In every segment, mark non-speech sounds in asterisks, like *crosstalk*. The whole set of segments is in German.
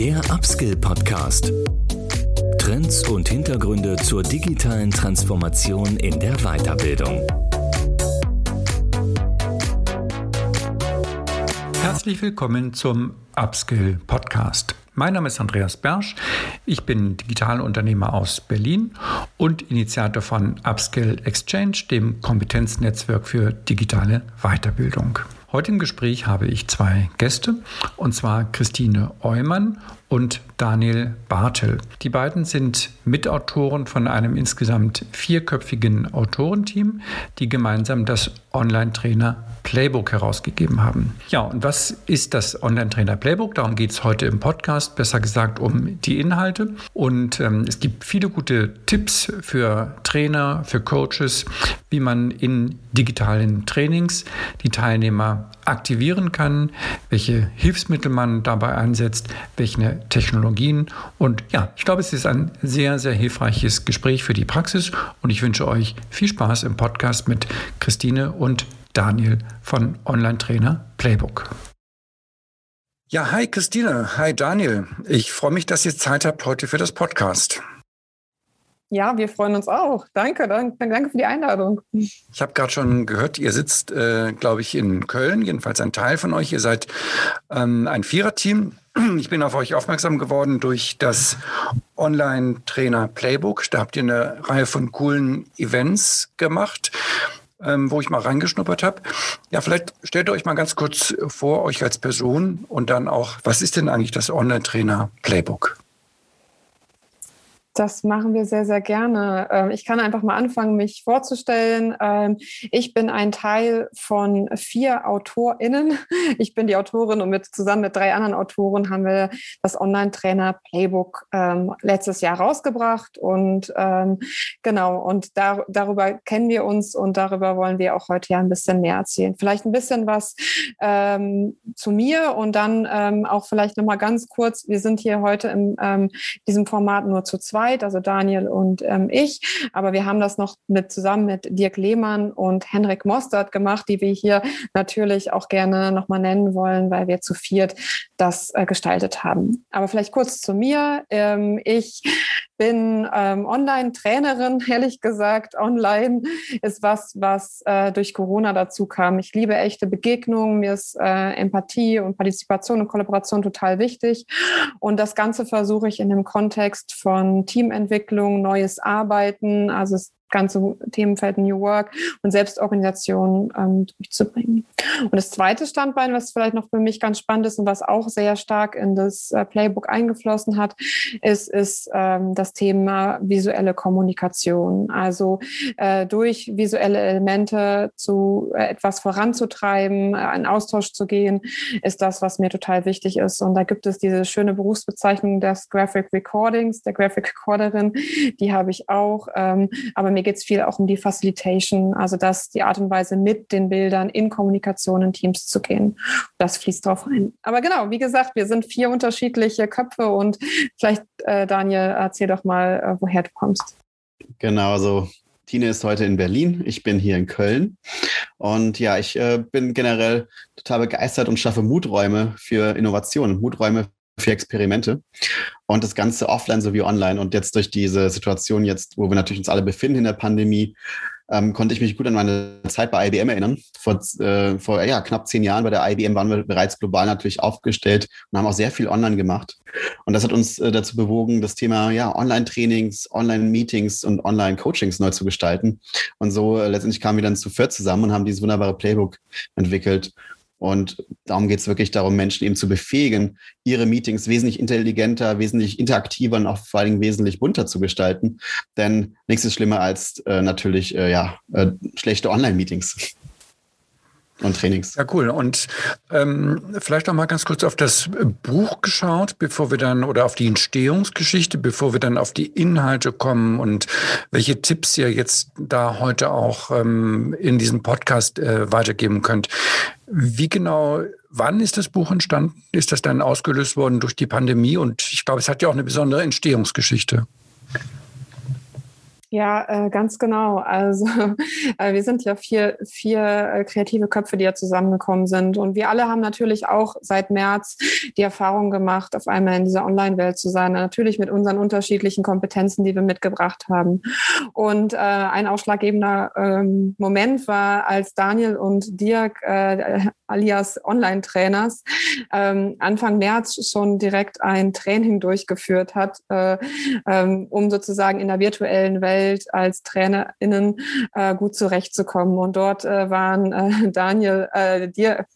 Der Upskill Podcast. Trends und Hintergründe zur digitalen Transformation in der Weiterbildung. Herzlich willkommen zum Upskill Podcast. Mein Name ist Andreas Bersch. Ich bin Digitalunternehmer aus Berlin und Initiator von Upskill Exchange, dem Kompetenznetzwerk für digitale Weiterbildung. Heute im Gespräch habe ich zwei Gäste, und zwar Christine Eumann und Daniel Bartel. Die beiden sind Mitautoren von einem insgesamt vierköpfigen Autorenteam, die gemeinsam das Online-Trainer Playbook herausgegeben haben. Ja, und was ist das Online-Trainer Playbook? Darum geht es heute im Podcast, besser gesagt um die Inhalte. Und ähm, es gibt viele gute Tipps für Trainer, für Coaches, wie man in digitalen Trainings die Teilnehmer aktivieren kann, welche Hilfsmittel man dabei einsetzt, welche Technologien. Und ja, ich glaube, es ist ein sehr, sehr hilfreiches Gespräch für die Praxis und ich wünsche euch viel Spaß im Podcast mit Christine und Daniel von Online-Trainer Playbook. Ja, hi Christine, hi Daniel. Ich freue mich, dass ihr Zeit habt heute für das Podcast. Ja, wir freuen uns auch. Danke, danke, danke für die Einladung. Ich habe gerade schon gehört, ihr sitzt, äh, glaube ich, in Köln, jedenfalls ein Teil von euch. Ihr seid ähm, ein Viererteam. Ich bin auf euch aufmerksam geworden durch das Online-Trainer Playbook. Da habt ihr eine Reihe von coolen Events gemacht, ähm, wo ich mal reingeschnuppert habe. Ja, vielleicht stellt euch mal ganz kurz vor, euch als Person und dann auch, was ist denn eigentlich das Online-Trainer Playbook? Das machen wir sehr, sehr gerne. Ähm, ich kann einfach mal anfangen, mich vorzustellen. Ähm, ich bin ein Teil von vier AutorInnen. *laughs* Ich bin die Autorin und mit, zusammen mit drei anderen Autoren haben wir das Online-Trainer Playbook ähm, letztes Jahr rausgebracht. Und genau, und da, darüber kennen wir uns und darüber wollen wir auch heute ja ein bisschen mehr erzählen. Vielleicht ein bisschen was zu mir und dann auch vielleicht nochmal ganz kurz. Wir sind hier heute in diesem Format nur zu zweit zweit, also Daniel und ähm, ich. Aber wir haben das noch mit zusammen mit Dirk Lehmann und Henrik Mostert gemacht, die wir hier natürlich auch gerne nochmal nennen wollen, weil wir zu viert das äh, gestaltet haben. Aber vielleicht kurz zu mir. Ähm, ich bin ähm, Online-Trainerin, *laughs* ehrlich gesagt. Online ist was, was äh, durch Corona dazu kam. Ich liebe echte Begegnungen. Mir ist äh, Empathie und Partizipation und Kollaboration total wichtig. Und das Ganze versuche ich in dem Kontext von Teamentwicklung, neues Arbeiten, also es ganze Themenfeld New Work und Selbstorganisation ähm, durchzubringen. Und das zweite Standbein, was vielleicht noch für mich ganz spannend ist und was auch sehr stark in das äh, Playbook eingeflossen hat, ist, ist ähm, das Thema visuelle Kommunikation. Also äh, durch visuelle Elemente zu äh, etwas voranzutreiben, äh, in Austausch zu gehen, ist das, was mir total wichtig ist. Und da gibt es diese schöne Berufsbezeichnung des Graphic Recordings, der Graphic Recorderin, die habe ich auch. Ähm, aber mir mir geht es viel auch um die Facilitation, also dass die Art und Weise mit den Bildern in Kommunikation in Teams zu gehen. Das fließt drauf ein. Aber genau, wie gesagt, wir sind vier unterschiedliche Köpfe und vielleicht, äh, Daniel, erzähl doch mal, äh, woher du kommst. Genau, so Tine ist heute in Berlin, ich bin hier in Köln. Und ja, ich äh, bin generell total begeistert und schaffe Muträume für Innovationen, Muträume für Experimente und das Ganze offline sowie online. Und jetzt durch diese Situation jetzt, wo wir natürlich uns alle befinden in der Pandemie, ähm, konnte ich mich gut an meine Zeit bei IBM erinnern. Vor, äh, vor ja, knapp zehn Jahren bei der IBM waren wir bereits global natürlich aufgestellt und haben auch sehr viel online gemacht. Und das hat uns äh, dazu bewogen, das Thema ja, Online-Trainings, Online-Meetings und Online-Coachings neu zu gestalten. Und so äh, letztendlich kamen wir dann zu viert zusammen und haben dieses wunderbare Playbook entwickelt und darum geht es wirklich darum, Menschen eben zu befähigen, ihre Meetings wesentlich intelligenter, wesentlich interaktiver und auch vor allen Dingen wesentlich bunter zu gestalten. Denn nichts ist schlimmer als äh, natürlich äh, ja, äh, schlechte Online-Meetings und Trainings. Ja, cool. Und ähm, vielleicht noch mal ganz kurz auf das Buch geschaut, bevor wir dann, oder auf die Entstehungsgeschichte, bevor wir dann auf die Inhalte kommen und welche Tipps ihr jetzt da heute auch ähm, in diesem Podcast äh, weitergeben könnt. Wie genau, wann ist das Buch entstanden? Ist das dann ausgelöst worden durch die Pandemie? Und ich glaube, es hat ja auch eine besondere Entstehungsgeschichte. Ja, äh, ganz genau. Also *laughs* äh, wir sind ja vier, vier äh, kreative Köpfe, die ja zusammengekommen sind. Und wir alle haben natürlich auch seit März die Erfahrung gemacht, auf einmal in dieser Online-Welt zu sein. Natürlich mit unseren unterschiedlichen Kompetenzen, die wir mitgebracht haben. Und äh, ein ausschlaggebender ähm, Moment war, als Daniel und Dirk äh, alias Online-Trainers ähm, Anfang März schon direkt ein Training durchgeführt hat, äh, ähm, um sozusagen in der virtuellen Welt als TrainerInnen äh, gut zurechtzukommen. Und dort äh, waren äh, *laughs* Daniel, äh, dir,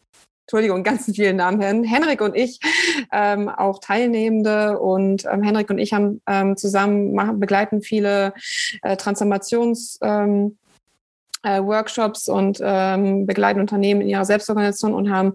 Entschuldigung, ganz vielen Namen, Henrik und ich ähm, auch Teilnehmende und ähm, Henrik und ich haben ähm, zusammen machen, begleiten viele äh, Transformations ähm, äh, Workshops und ähm, begleiten Unternehmen in ihrer Selbstorganisation und haben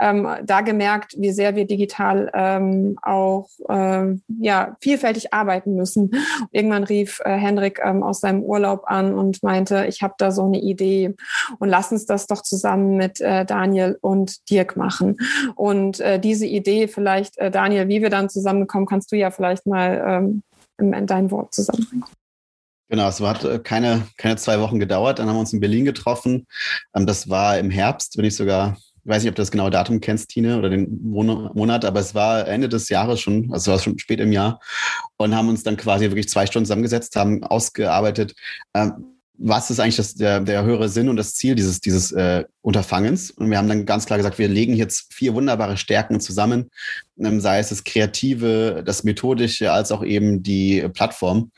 ähm, da gemerkt, wie sehr wir digital ähm, auch ähm, ja, vielfältig arbeiten müssen. Irgendwann rief äh, Henrik ähm, aus seinem Urlaub an und meinte, ich habe da so eine Idee und lass uns das doch zusammen mit äh, Daniel und Dirk machen. Und äh, diese Idee vielleicht, äh, Daniel, wie wir dann zusammenkommen, kannst du ja vielleicht mal ähm, in dein Wort zusammenbringen. Genau, es hat äh, keine, keine zwei Wochen gedauert. Dann haben wir uns in Berlin getroffen. Ähm, das war im Herbst, wenn ich sogar, ich weiß nicht, ob du das genaue Datum kennst, Tine, oder den Monat, aber es war Ende des Jahres schon, also es war schon spät im Jahr. Und haben uns dann quasi wirklich zwei Stunden zusammengesetzt, haben ausgearbeitet, ähm, was ist eigentlich das, der, der höhere Sinn und das Ziel dieses, dieses äh, Unterfangens? Und wir haben dann ganz klar gesagt, wir legen jetzt vier wunderbare Stärken zusammen, ähm, sei es das Kreative, das Methodische, als auch eben die Plattform.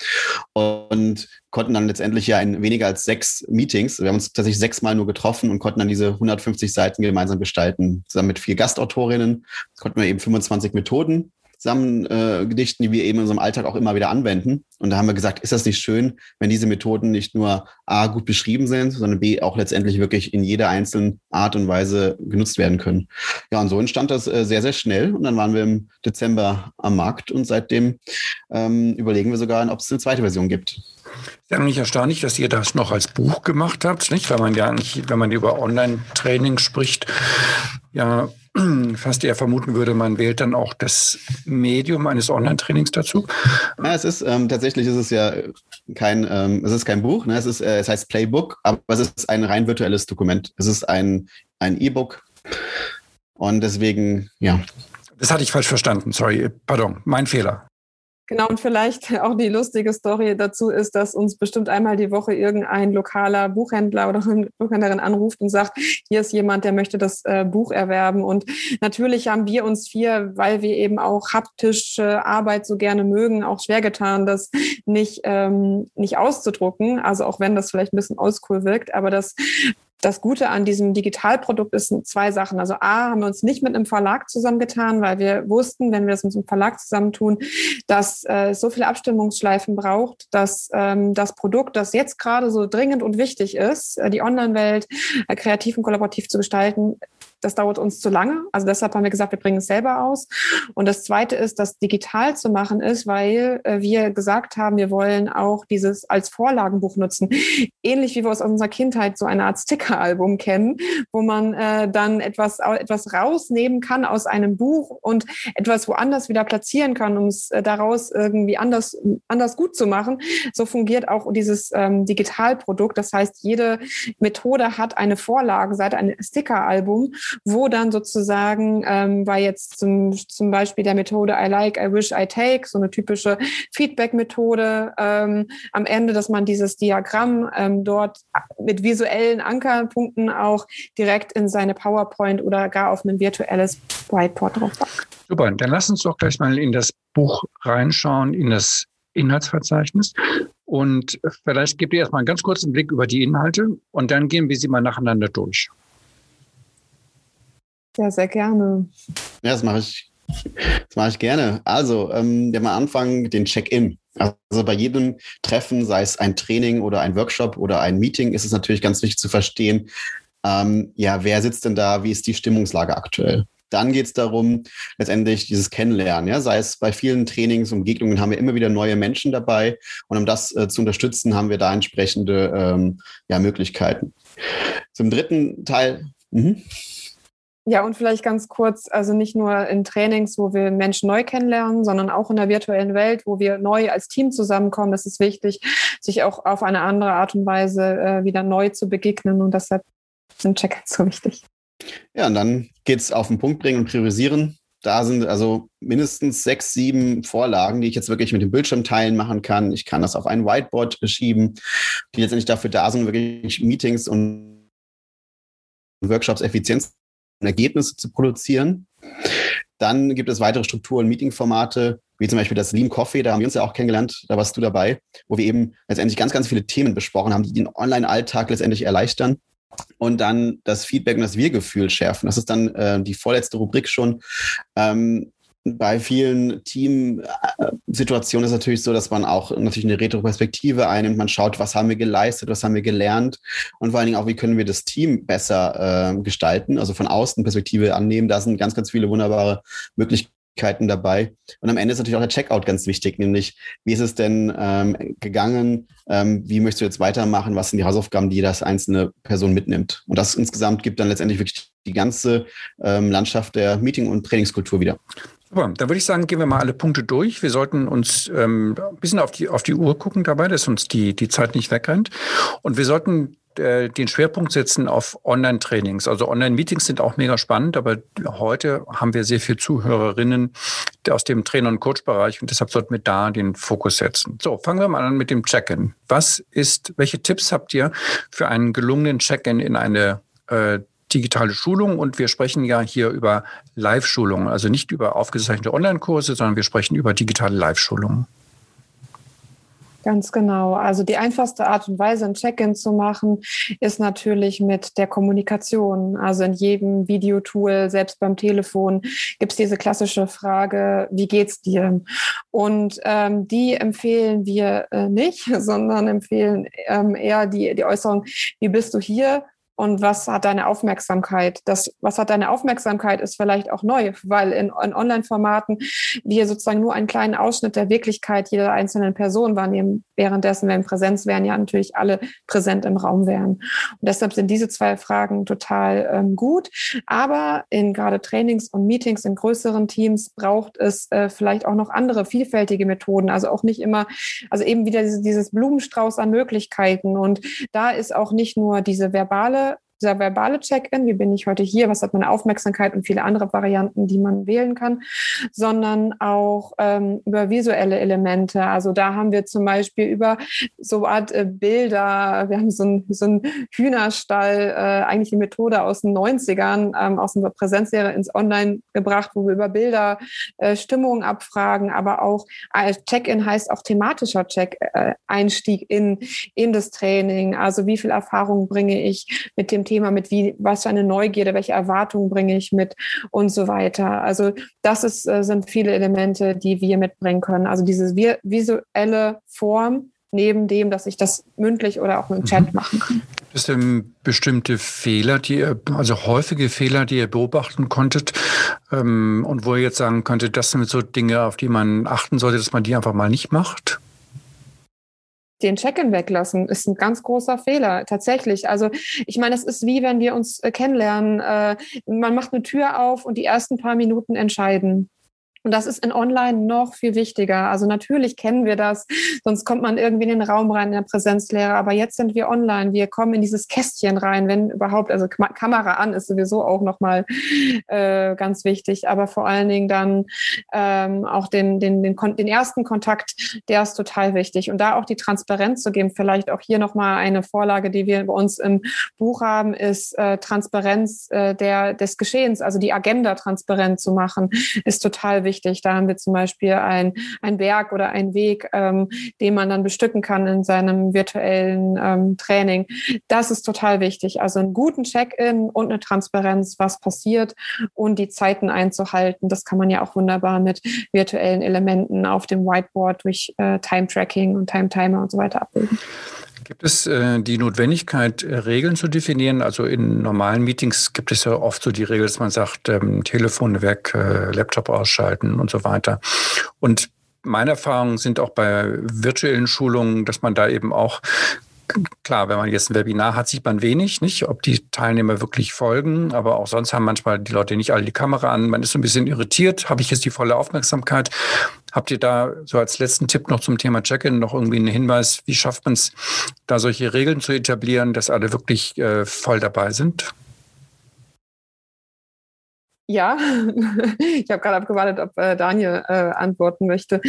Und konnten dann letztendlich ja in weniger als sechs Meetings, wir haben uns tatsächlich sechsmal nur getroffen und konnten dann diese 150 Seiten gemeinsam gestalten. Zusammen mit vier Gastautorinnen konnten wir eben 25 Methoden zusammen äh, die wir eben in unserem Alltag auch immer wieder anwenden. Und da haben wir gesagt, ist das nicht schön, wenn diese Methoden nicht nur A gut beschrieben sind, sondern B auch letztendlich wirklich in jeder einzelnen Art und Weise genutzt werden können. Ja, und so entstand das äh, sehr, sehr schnell. Und dann waren wir im Dezember am Markt und seitdem ähm, überlegen wir sogar, ob es eine zweite Version gibt. Ist eigentlich erstaunlich, dass ihr das noch als Buch gemacht habt, nicht? Weil man ja nicht, wenn man über Online-Training spricht, ja fast eher vermuten würde, man wählt dann auch das Medium eines Online-Trainings dazu. Ja, es ist ähm, tatsächlich ist es ja kein, ähm, es ist kein Buch, ne? es, ist, äh, es heißt Playbook, aber es ist ein rein virtuelles Dokument. Es ist ein ein E-Book und deswegen, ja. Das hatte ich falsch verstanden, sorry, pardon, mein Fehler. Genau, und vielleicht *laughs* auch die lustige Story dazu ist, dass uns bestimmt einmal die Woche irgendein lokaler Buchhändler oder *laughs* Buchhändlerin anruft und sagt, hier ist jemand, der möchte das äh, Buch erwerben. Und natürlich haben wir uns vier, weil wir eben auch haptische Arbeit so gerne mögen, auch schwer getan, das nicht, ähm, nicht auszudrucken. Also auch wenn das vielleicht ein bisschen oldschool wirkt, aber das das Gute an diesem Digitalprodukt ist zwei Sachen. Also A, haben wir uns nicht mit einem Verlag zusammengetan, weil wir wussten, wenn wir das mit einem Verlag zusammentun, dass äh, es so viele Abstimmungsschleifen braucht, dass ähm, das Produkt, das jetzt gerade so dringend und wichtig ist, äh, die Online-Welt äh, kreativ und kollaborativ zu gestalten, das dauert uns zu lange. Also deshalb haben wir gesagt, wir bringen es selber aus. Und das Zweite ist, das digital zu machen ist, weil äh, wir gesagt haben, wir wollen auch dieses als Vorlagenbuch nutzen. Ähnlich wie wir aus unserer Kindheit so eine Art Stickeralbum kennen, wo man äh, dann etwas, etwas rausnehmen kann aus einem Buch und etwas woanders wieder platzieren kann, um es äh, daraus irgendwie anders, anders gut zu machen. So fungiert auch dieses ähm, Digitalprodukt. Das heißt, jede Methode hat eine Vorlagenseite, ein Stickeralbum wo dann sozusagen ähm, bei jetzt zum, zum Beispiel der Methode I like, I wish, I take, so eine typische Feedback-Methode ähm, am Ende, dass man dieses Diagramm ähm, dort mit visuellen Ankerpunkten auch direkt in seine PowerPoint oder gar auf ein virtuelles Whiteboard drauf packt. Super, dann lass uns doch gleich mal in das Buch reinschauen, in das Inhaltsverzeichnis. Und vielleicht gebt ihr erstmal einen ganz kurzen Blick über die Inhalte und dann gehen wir sie mal nacheinander durch. Ja, sehr gerne. Ja, das mache ich. Das mache ich gerne. Also, ähm, wir mal anfangen den Check-in. Also bei jedem Treffen, sei es ein Training oder ein Workshop oder ein Meeting, ist es natürlich ganz wichtig zu verstehen, ähm, ja, wer sitzt denn da, wie ist die Stimmungslage aktuell? Dann geht es darum, letztendlich dieses Kennenlernen. Ja? Sei es bei vielen Trainings und Begegnungen haben wir immer wieder neue Menschen dabei. Und um das äh, zu unterstützen, haben wir da entsprechende ähm, ja, Möglichkeiten. Zum dritten Teil. Mhm. Ja, und vielleicht ganz kurz, also nicht nur in Trainings, wo wir Menschen neu kennenlernen, sondern auch in der virtuellen Welt, wo wir neu als Team zusammenkommen. Es ist wichtig, sich auch auf eine andere Art und Weise äh, wieder neu zu begegnen. Und deshalb sind Check-ins so wichtig. Ja, und dann geht es auf den Punkt bringen und priorisieren. Da sind also mindestens sechs, sieben Vorlagen, die ich jetzt wirklich mit dem Bildschirm teilen machen kann. Ich kann das auf ein Whiteboard schieben, die letztendlich dafür da sind, wirklich Meetings und Workshops Effizienz Ergebnisse zu produzieren. Dann gibt es weitere Strukturen, Meetingformate, wie zum Beispiel das Lean Coffee, da haben wir uns ja auch kennengelernt, da warst du dabei, wo wir eben letztendlich ganz, ganz viele Themen besprochen haben, die den Online-Alltag letztendlich erleichtern und dann das Feedback und das Wir-Gefühl schärfen. Das ist dann äh, die vorletzte Rubrik schon. Ähm, bei vielen Teamsituationen ist es natürlich so, dass man auch natürlich eine Retroperspektive einnimmt. Man schaut, was haben wir geleistet, was haben wir gelernt und vor allen Dingen auch, wie können wir das Team besser äh, gestalten, also von außen Perspektive annehmen. Da sind ganz, ganz viele wunderbare Möglichkeiten dabei. Und am Ende ist natürlich auch der Checkout ganz wichtig, nämlich wie ist es denn ähm, gegangen, ähm, wie möchtest du jetzt weitermachen, was sind die Hausaufgaben, die das einzelne Person mitnimmt. Und das insgesamt gibt dann letztendlich wirklich die ganze ähm, Landschaft der Meeting- und Trainingskultur wieder. Super, dann würde ich sagen, gehen wir mal alle Punkte durch. Wir sollten uns ähm, ein bisschen auf die, auf die Uhr gucken dabei, dass uns die, die Zeit nicht wegrennt. Und wir sollten äh, den Schwerpunkt setzen auf Online-Trainings. Also Online-Meetings sind auch mega spannend, aber heute haben wir sehr viele Zuhörerinnen aus dem Trainer- und Coach-Bereich und deshalb sollten wir da den Fokus setzen. So, fangen wir mal an mit dem Check-in. Was ist, welche Tipps habt ihr für einen gelungenen Check-in in eine äh, digitale Schulung und wir sprechen ja hier über Live-Schulungen, also nicht über aufgezeichnete Online-Kurse, sondern wir sprechen über digitale Live-Schulungen. Ganz genau. Also die einfachste Art und Weise, ein Check-in zu machen, ist natürlich mit der Kommunikation. Also in jedem Videotool, selbst beim Telefon, gibt es diese klassische Frage, wie geht's dir? Und ähm, die empfehlen wir äh, nicht, *laughs* sondern empfehlen ähm, eher die, die Äußerung, wie bist du hier? Und was hat deine Aufmerksamkeit? Das, was hat deine Aufmerksamkeit, ist vielleicht auch neu, weil in, in Online-Formaten wir sozusagen nur einen kleinen Ausschnitt der Wirklichkeit jeder einzelnen Person wahrnehmen, währenddessen, wenn Präsenz wären, ja natürlich alle präsent im Raum wären. Und deshalb sind diese zwei Fragen total ähm, gut. Aber in gerade Trainings und Meetings in größeren Teams braucht es äh, vielleicht auch noch andere vielfältige Methoden. Also auch nicht immer, also eben wieder dieses, dieses Blumenstrauß an Möglichkeiten. Und da ist auch nicht nur diese verbale dieser verbale Check-in, wie bin ich heute hier, was hat meine Aufmerksamkeit und viele andere Varianten, die man wählen kann, sondern auch ähm, über visuelle Elemente. Also da haben wir zum Beispiel über so Art äh, Bilder, wir haben so einen so Hühnerstall, äh, eigentlich die Methode aus den 90ern, ähm, aus unserer Präsenzlehre ins Online gebracht, wo wir über Bilder äh, Stimmung abfragen, aber auch äh, Check-in heißt auch thematischer Check-Einstieg äh, in, in das Training. Also wie viel Erfahrung bringe ich mit dem Thema mit, wie, was für eine Neugierde, welche Erwartungen bringe ich mit und so weiter. Also das ist, äh, sind viele Elemente, die wir mitbringen können. Also diese visuelle Form neben dem, dass ich das mündlich oder auch im Chat mhm. machen kann. Gibt es denn bestimmte Fehler, die ihr, also häufige Fehler, die ihr beobachten konntet ähm, und wo ihr jetzt sagen könntet, das sind so Dinge, auf die man achten sollte, dass man die einfach mal nicht macht? Den Check-in weglassen, ist ein ganz großer Fehler, tatsächlich. Also ich meine, es ist wie wenn wir uns äh, kennenlernen. Äh, man macht eine Tür auf und die ersten paar Minuten entscheiden. Und das ist in Online noch viel wichtiger. Also natürlich kennen wir das, sonst kommt man irgendwie in den Raum rein in der Präsenzlehre. Aber jetzt sind wir online. Wir kommen in dieses Kästchen rein, wenn überhaupt. Also Kamera an ist sowieso auch nochmal äh, ganz wichtig. Aber vor allen Dingen dann ähm, auch den, den, den, den ersten Kontakt, der ist total wichtig. Und da auch die Transparenz zu geben, vielleicht auch hier nochmal eine Vorlage, die wir bei uns im Buch haben, ist äh, Transparenz äh, der, des Geschehens, also die Agenda transparent zu machen, ist total wichtig wichtig. Da haben wir zum Beispiel ein, ein Werk oder ein Weg, ähm, den man dann bestücken kann in seinem virtuellen ähm, Training. Das ist total wichtig. Also einen guten Check-in und eine Transparenz, was passiert und die Zeiten einzuhalten. Das kann man ja auch wunderbar mit virtuellen Elementen auf dem Whiteboard durch äh, Time-Tracking und Time-Timer und so weiter abbilden. Gibt es äh, die Notwendigkeit, äh, Regeln zu definieren? Also in normalen Meetings gibt es ja oft so die Regel, dass man sagt, ähm, Telefon weg, äh, Laptop ausschalten und so weiter. Und meine Erfahrungen sind auch bei virtuellen Schulungen, dass man da eben auch klar, wenn man jetzt ein Webinar hat, sieht man wenig, nicht, ob die Teilnehmer wirklich folgen, aber auch sonst haben manchmal die Leute nicht alle die Kamera an. Man ist so ein bisschen irritiert. Habe ich jetzt die volle Aufmerksamkeit? Habt ihr da so als letzten Tipp noch zum Thema Check-in noch irgendwie einen Hinweis, wie schafft man es, da solche Regeln zu etablieren, dass alle wirklich äh, voll dabei sind? Ja, *laughs* ich habe gerade abgewartet, ob äh, Daniel äh, antworten möchte.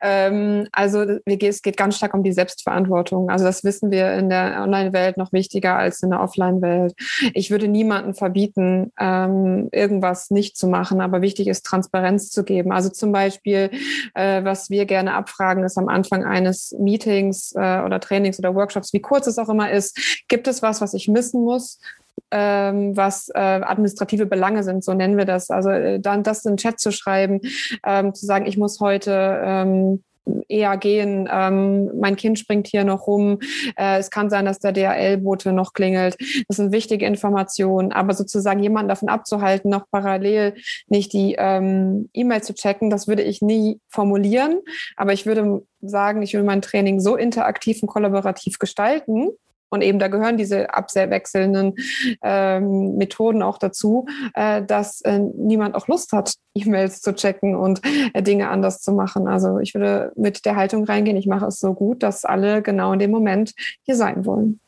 Ähm, also es geht ganz stark um die Selbstverantwortung. Also das wissen wir in der Online-Welt noch wichtiger als in der Offline-Welt. Ich würde niemanden verbieten, ähm, irgendwas nicht zu machen, aber wichtig ist, Transparenz zu geben. Also zum Beispiel, äh, was wir gerne abfragen, ist am Anfang eines Meetings äh, oder Trainings oder Workshops, wie kurz es auch immer ist, gibt es was, was ich missen muss? Ähm, was äh, administrative Belange sind, so nennen wir das. Also äh, dann das in den Chat zu schreiben, ähm, zu sagen, ich muss heute ähm, eher gehen. Ähm, mein Kind springt hier noch rum. Äh, es kann sein, dass der DHL-Bote noch klingelt. Das sind wichtige Informationen. Aber sozusagen jemanden davon abzuhalten, noch parallel nicht die ähm, E-Mail zu checken, das würde ich nie formulieren. Aber ich würde sagen, ich will mein Training so interaktiv und kollaborativ gestalten, und eben da gehören diese abwechselnden ähm, Methoden auch dazu, äh, dass äh, niemand auch Lust hat, *laughs* E-Mails zu checken und äh, Dinge anders zu machen. Also ich würde mit der Haltung reingehen, ich mache es so gut, dass alle genau in dem Moment hier sein wollen.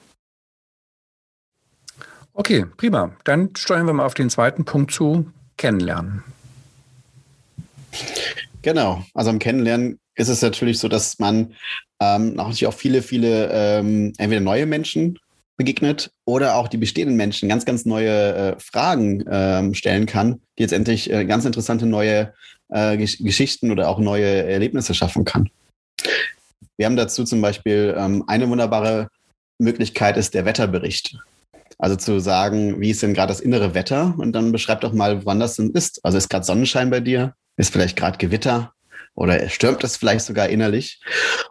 Okay, prima. Dann steuern wir mal auf den zweiten Punkt zu, kennenlernen. Genau, also am Kennenlernen ist es natürlich so, dass man ähm, natürlich auch viele, viele ähm, entweder neue Menschen begegnet oder auch die bestehenden Menschen ganz, ganz neue äh, Fragen ähm, stellen kann, die jetzt endlich äh, ganz interessante neue äh, Gesch Geschichten oder auch neue Erlebnisse schaffen kann. Wir haben dazu zum Beispiel ähm, eine wunderbare Möglichkeit ist der Wetterbericht. Also zu sagen, wie ist denn gerade das innere Wetter? Und dann beschreib doch mal, wann das denn ist. Also ist gerade Sonnenschein bei dir? Ist vielleicht gerade Gewitter? Oder stürmt es vielleicht sogar innerlich.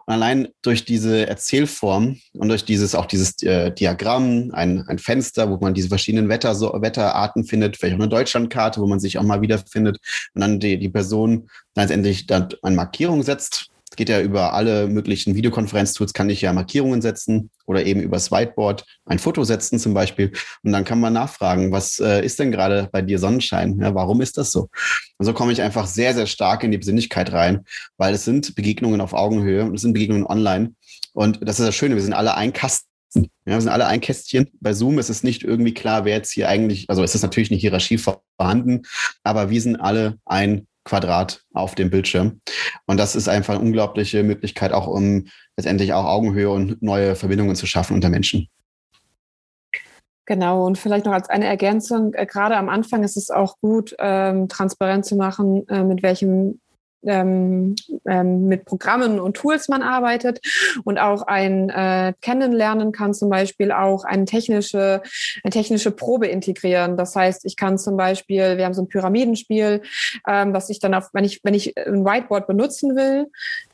Und allein durch diese Erzählform und durch dieses auch dieses äh, Diagramm, ein, ein Fenster, wo man diese verschiedenen Wetter, so, Wetterarten findet, vielleicht auch eine Deutschlandkarte, wo man sich auch mal wiederfindet und dann die, die Person letztendlich dann eine Markierung setzt, geht ja über alle möglichen Videokonferenztools, kann ich ja Markierungen setzen oder eben übers Whiteboard ein Foto setzen zum Beispiel. Und dann kann man nachfragen, was äh, ist denn gerade bei dir Sonnenschein? Ja, warum ist das so? Und so komme ich einfach sehr, sehr stark in die Besinnlichkeit rein, weil es sind Begegnungen auf Augenhöhe und es sind Begegnungen online. Und das ist das Schöne, wir sind alle ein Kasten. Ja, wir sind alle ein Kästchen. Bei Zoom ist es nicht irgendwie klar, wer jetzt hier eigentlich, also es ist natürlich eine Hierarchie vorhanden, aber wir sind alle ein Quadrat auf dem Bildschirm. Und das ist einfach eine unglaubliche Möglichkeit, auch um letztendlich auch Augenhöhe und neue Verbindungen zu schaffen unter Menschen. Genau, und vielleicht noch als eine Ergänzung, äh, gerade am Anfang ist es auch gut, ähm, transparent zu machen, äh, mit welchem ähm, ähm, mit Programmen und Tools man arbeitet und auch ein äh, Kennenlernen kann zum Beispiel auch eine technische, eine technische Probe integrieren. Das heißt, ich kann zum Beispiel, wir haben so ein Pyramidenspiel, ähm, was ich dann auf, wenn ich, wenn ich ein Whiteboard benutzen will,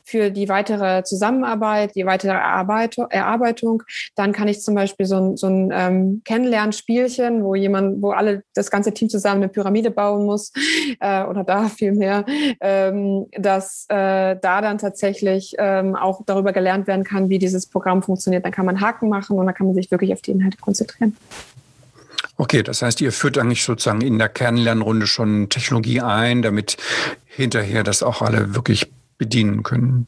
für die weitere Zusammenarbeit, die weitere Erarbeitung. Dann kann ich zum Beispiel so ein, so ein ähm, Kennenlernspielchen, wo jemand, wo alle das ganze Team zusammen eine Pyramide bauen muss *laughs* äh, oder da vielmehr, ähm, dass äh, da dann tatsächlich ähm, auch darüber gelernt werden kann, wie dieses Programm funktioniert. Dann kann man Haken machen und dann kann man sich wirklich auf die Inhalte konzentrieren. Okay, das heißt, ihr führt eigentlich sozusagen in der Kernlernrunde schon Technologie ein, damit hinterher das auch alle wirklich bedienen können?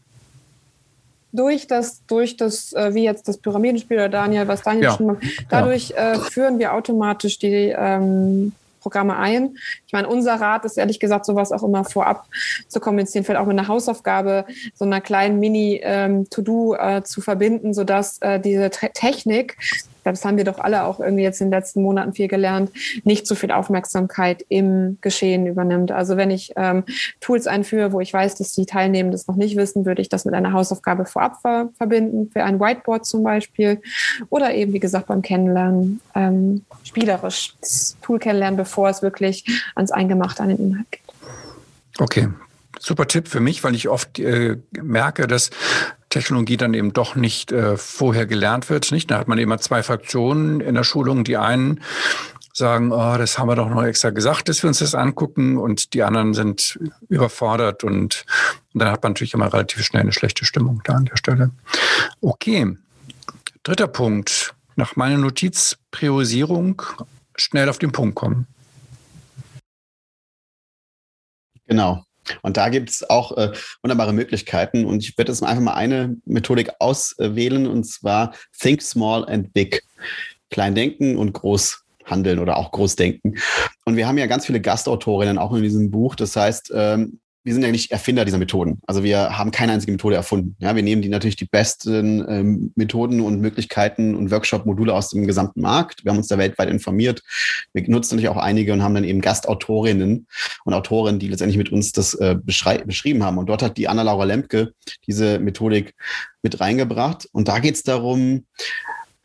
Durch das, durch das, äh, wie jetzt das Pyramidenspiel oder Daniel, was Daniel ja. schon mal, dadurch ja. äh, führen wir automatisch die ähm, Programme ein. Ich meine, unser Rat ist ehrlich gesagt, sowas auch immer vorab zu kommunizieren, vielleicht auch mit einer Hausaufgabe, so einer kleinen Mini-To-Do ähm, äh, zu verbinden, sodass äh, diese Technik das haben wir doch alle auch irgendwie jetzt in den letzten Monaten viel gelernt, nicht so viel Aufmerksamkeit im Geschehen übernimmt. Also wenn ich ähm, Tools einführe, wo ich weiß, dass die Teilnehmenden das noch nicht wissen, würde ich das mit einer Hausaufgabe vorab ver verbinden, für ein Whiteboard zum Beispiel. Oder eben, wie gesagt, beim Kennenlernen ähm, spielerisch das Tool kennenlernen, bevor es wirklich ans Eingemachte an den Inhalt geht. Okay, super Tipp für mich, weil ich oft äh, merke, dass Technologie dann eben doch nicht äh, vorher gelernt wird. Nicht? Da hat man immer zwei Fraktionen in der Schulung. Die einen sagen, oh, das haben wir doch noch extra gesagt, dass wir uns das angucken und die anderen sind überfordert und, und dann hat man natürlich immer relativ schnell eine schlechte Stimmung da an der Stelle. Okay, Dritter Punkt. Nach meiner Notiz Priorisierung schnell auf den Punkt kommen. Genau. Und da gibt es auch äh, wunderbare Möglichkeiten. Und ich werde jetzt einfach mal eine Methodik auswählen, und zwar Think Small and Big. Klein denken und groß handeln oder auch groß denken. Und wir haben ja ganz viele Gastautorinnen auch in diesem Buch. Das heißt, ähm, wir sind nicht Erfinder dieser Methoden. Also wir haben keine einzige Methode erfunden. Ja, wir nehmen die natürlich die besten ähm, Methoden und Möglichkeiten und Workshop-Module aus dem gesamten Markt. Wir haben uns da weltweit informiert. Wir nutzen natürlich auch einige und haben dann eben Gastautorinnen und Autoren, die letztendlich mit uns das äh, beschrieben haben. Und dort hat die Anna-Laura Lemke diese Methodik mit reingebracht. Und da geht es darum,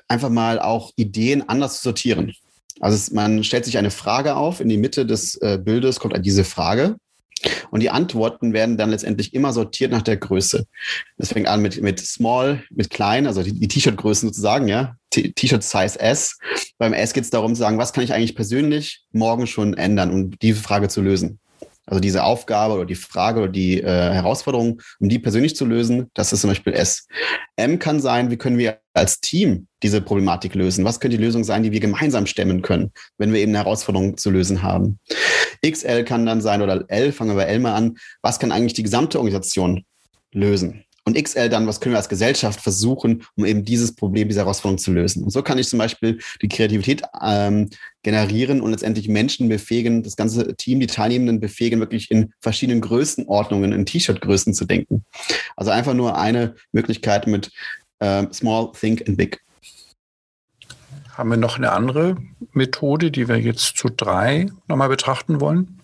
einfach mal auch Ideen anders zu sortieren. Also es, man stellt sich eine Frage auf, in die Mitte des äh, Bildes kommt diese Frage und die Antworten werden dann letztendlich immer sortiert nach der Größe. Das fängt an mit, mit Small, mit Klein, also die, die T-Shirt-Größen sozusagen, ja. T-Shirt Size S. Beim S geht es darum zu sagen, was kann ich eigentlich persönlich morgen schon ändern, um diese Frage zu lösen. Also diese Aufgabe oder die Frage oder die äh, Herausforderung, um die persönlich zu lösen, das ist zum Beispiel S. M kann sein, wie können wir als Team diese Problematik lösen? Was könnte die Lösung sein, die wir gemeinsam stemmen können, wenn wir eben eine Herausforderung zu lösen haben? XL kann dann sein, oder L, fangen wir bei L mal an, was kann eigentlich die gesamte Organisation lösen? Und XL dann, was können wir als Gesellschaft versuchen, um eben dieses Problem, diese Herausforderung zu lösen. Und so kann ich zum Beispiel die Kreativität ähm, generieren und letztendlich Menschen befähigen, das ganze Team, die Teilnehmenden befähigen, wirklich in verschiedenen Größenordnungen, in T-Shirt-Größen zu denken. Also einfach nur eine Möglichkeit mit äh, Small, Think and Big. Haben wir noch eine andere Methode, die wir jetzt zu drei nochmal betrachten wollen?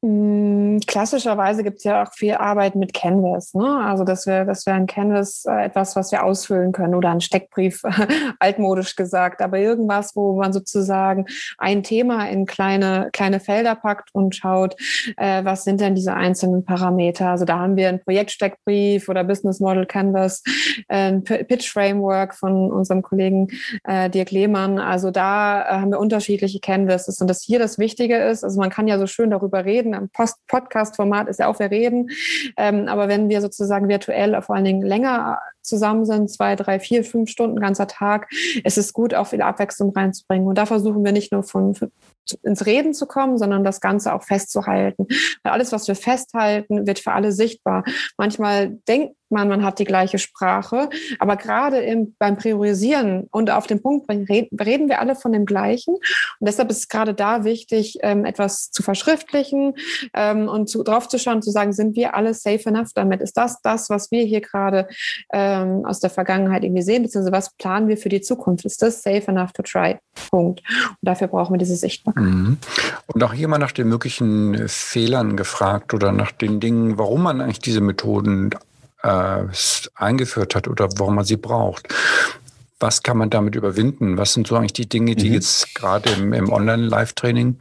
Hm, klassischerweise gibt es ja auch viel Arbeit mit Canvas. Ne? Also das wäre das wär ein Canvas äh, etwas, was wir ausfüllen können oder ein Steckbrief, *laughs* altmodisch gesagt. Aber irgendwas, wo man sozusagen ein Thema in kleine, kleine Felder packt und schaut, äh, was sind denn diese einzelnen Parameter. Also da haben wir einen Projektsteckbrief oder Business Model Canvas, äh, ein Pitch Framework von unserem Kollegen äh, Dirk Lehmann. Also da äh, haben wir unterschiedliche Canvases. Und das hier das Wichtige ist, also man kann ja so schön darüber reden. Am Podcast-Format ist ja auch wir reden. Ähm, aber wenn wir sozusagen virtuell vor allen Dingen länger zusammen sind, zwei, drei, vier, fünf Stunden, ganzer Tag, ist es gut, auch viel Abwechslung reinzubringen. Und da versuchen wir nicht nur von ins Reden zu kommen, sondern das Ganze auch festzuhalten. Weil alles, was wir festhalten, wird für alle sichtbar. Manchmal denkt man, man hat die gleiche Sprache, aber gerade im, beim Priorisieren und auf den Punkt reden wir alle von dem Gleichen. Und deshalb ist es gerade da wichtig, ähm, etwas zu verschriftlichen ähm, und zu, drauf zu schauen, zu sagen, sind wir alle safe enough damit? Ist das das, was wir hier gerade ähm, aus der Vergangenheit irgendwie sehen, beziehungsweise was planen wir für die Zukunft? Ist das safe enough to try? Punkt. Und dafür brauchen wir diese Sichtbarkeit. Mhm. Und auch hier mal nach den möglichen Fehlern gefragt oder nach den Dingen, warum man eigentlich diese Methoden äh, eingeführt hat oder warum man sie braucht. Was kann man damit überwinden? Was sind so eigentlich die Dinge, die mhm. jetzt gerade im, im Online-Live-Training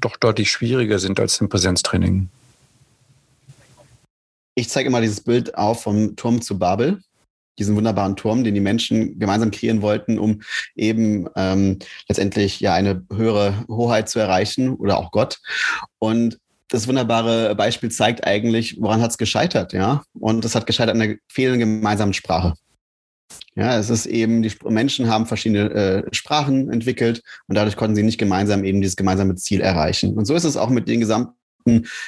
doch deutlich schwieriger sind als im Präsenztraining? Ich zeige immer dieses Bild auf vom Turm zu Babel diesen wunderbaren Turm, den die Menschen gemeinsam kreieren wollten, um eben ähm, letztendlich ja eine höhere Hoheit zu erreichen oder auch Gott. Und das wunderbare Beispiel zeigt eigentlich, woran hat es gescheitert, ja? Und das hat gescheitert an der fehlenden gemeinsamen Sprache. Ja, es ist eben, die Menschen haben verschiedene äh, Sprachen entwickelt und dadurch konnten sie nicht gemeinsam eben dieses gemeinsame Ziel erreichen. Und so ist es auch mit den gesamten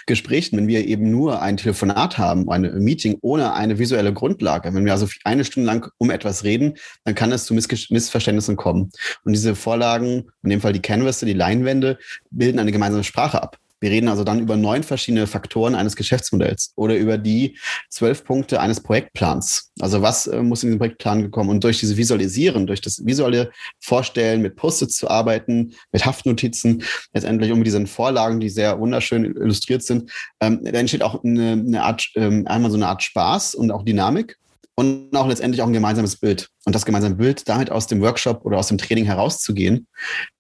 Gesprächen, wenn wir eben nur ein Telefonat haben, ein Meeting ohne eine visuelle Grundlage, wenn wir also eine Stunde lang um etwas reden, dann kann es zu Miss Missverständnissen kommen. Und diese Vorlagen, in dem Fall die Canvas, die Leinwände, bilden eine gemeinsame Sprache ab. Wir reden also dann über neun verschiedene Faktoren eines Geschäftsmodells oder über die zwölf Punkte eines Projektplans. Also was äh, muss in den Projektplan gekommen? Und durch diese Visualisieren, durch das visuelle Vorstellen, mit Post-its zu arbeiten, mit Haftnotizen, letztendlich um diesen Vorlagen, die sehr wunderschön illustriert sind, ähm, da entsteht auch eine, eine Art, ähm, einmal so eine Art Spaß und auch Dynamik und auch letztendlich auch ein gemeinsames Bild. Und das gemeinsame Bild damit aus dem Workshop oder aus dem Training herauszugehen,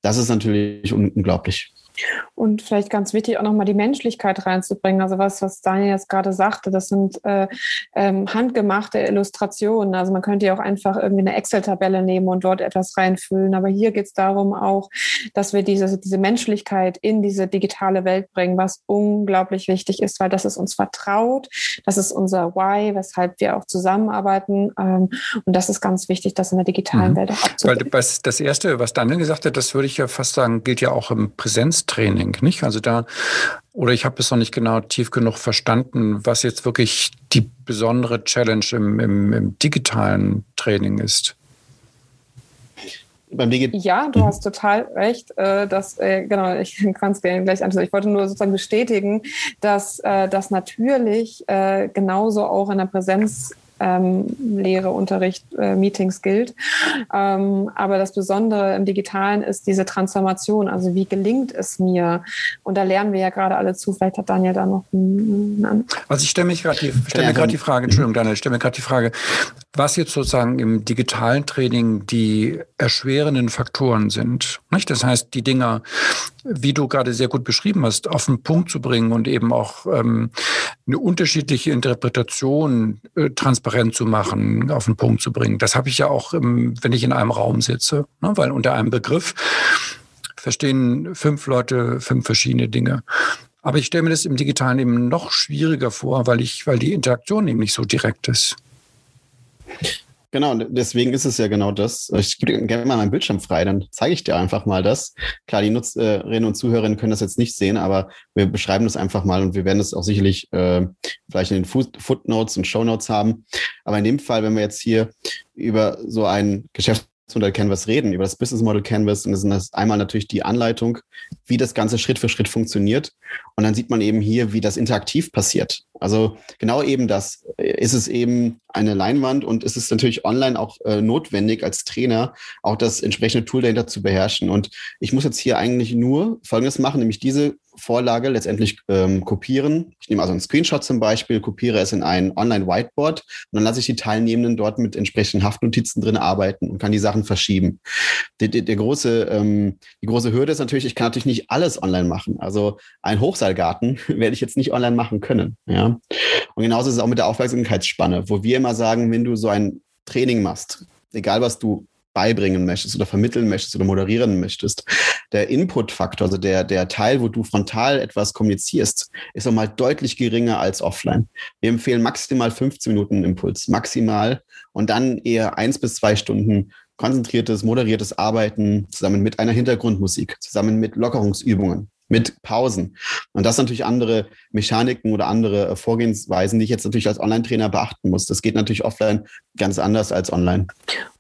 das ist natürlich un unglaublich. Und vielleicht ganz wichtig auch nochmal die Menschlichkeit reinzubringen. Also was, was Daniel jetzt gerade sagte, das sind äh, ähm, handgemachte Illustrationen. Also man könnte ja auch einfach irgendwie eine Excel-Tabelle nehmen und dort etwas reinfüllen. Aber hier geht es darum auch, dass wir diese, diese Menschlichkeit in diese digitale Welt bringen, was unglaublich wichtig ist, weil das ist uns vertraut, das ist unser Why, weshalb wir auch zusammenarbeiten. Ähm, und das ist ganz wichtig, das in der digitalen mhm. Welt auch abzubilden. Weil das Erste, was Daniel gesagt hat, das würde ich ja fast sagen, gilt ja auch im Präsenz Training, nicht? Also da, oder ich habe es noch nicht genau tief genug verstanden, was jetzt wirklich die besondere Challenge im, im, im digitalen Training ist. Ja, du mhm. hast total recht. Äh, dass, äh, genau, ich *laughs* kann es gleich antworten. Ich wollte nur sozusagen bestätigen, dass äh, das natürlich genauso auch in der Präsenz ähm, Lehre, Unterricht, äh, Meetings gilt. Ähm, aber das Besondere im Digitalen ist diese Transformation. Also wie gelingt es mir? Und da lernen wir ja gerade alle zu. Vielleicht hat Daniel da noch einen. einen also ich stelle mich gerade die, stell mir gerade die Frage, Entschuldigung, Daniel, ich stelle mir gerade die Frage, was jetzt sozusagen im digitalen Training die erschwerenden Faktoren sind. Nicht? Das heißt, die Dinger, wie du gerade sehr gut beschrieben hast, auf den Punkt zu bringen und eben auch ähm, eine unterschiedliche Interpretation äh, transparent zu machen, auf den Punkt zu bringen. Das habe ich ja auch, ähm, wenn ich in einem Raum sitze, ne? weil unter einem Begriff verstehen fünf Leute fünf verschiedene Dinge. Aber ich stelle mir das im Digitalen eben noch schwieriger vor, weil ich, weil die Interaktion eben nicht so direkt ist. Genau, deswegen ist es ja genau das. Ich gebe gerne mal meinen Bildschirm frei, dann zeige ich dir einfach mal das. Klar, die Nutzerinnen und Zuhörerinnen können das jetzt nicht sehen, aber wir beschreiben das einfach mal und wir werden es auch sicherlich äh, vielleicht in den Footnotes und Shownotes haben. Aber in dem Fall, wenn wir jetzt hier über so ein Geschäft Model Canvas reden, über das Business Model Canvas. Und das ist einmal natürlich die Anleitung, wie das Ganze Schritt für Schritt funktioniert. Und dann sieht man eben hier, wie das interaktiv passiert. Also genau eben das ist es eben eine Leinwand und es ist natürlich online auch äh, notwendig als Trainer auch das entsprechende Tool dahinter zu beherrschen. Und ich muss jetzt hier eigentlich nur Folgendes machen, nämlich diese Vorlage letztendlich ähm, kopieren. Ich nehme also einen Screenshot zum Beispiel, kopiere es in ein Online-Whiteboard und dann lasse ich die Teilnehmenden dort mit entsprechenden Haftnotizen drin arbeiten und kann die Sachen verschieben. Die, die, der große, ähm, die große Hürde ist natürlich, ich kann natürlich nicht alles online machen. Also ein Hochseilgarten *laughs* werde ich jetzt nicht online machen können. Ja? Und genauso ist es auch mit der Aufmerksamkeitsspanne, wo wir immer sagen, wenn du so ein Training machst, egal was du beibringen möchtest oder vermitteln möchtest oder moderieren möchtest. Der Input-Faktor, also der, der Teil, wo du frontal etwas kommunizierst, ist nochmal deutlich geringer als offline. Wir empfehlen maximal 15 Minuten Impuls, maximal und dann eher eins bis zwei Stunden konzentriertes, moderiertes Arbeiten zusammen mit einer Hintergrundmusik, zusammen mit Lockerungsübungen mit Pausen. Und das sind natürlich andere Mechaniken oder andere Vorgehensweisen, die ich jetzt natürlich als Online-Trainer beachten muss. Das geht natürlich offline ganz anders als online.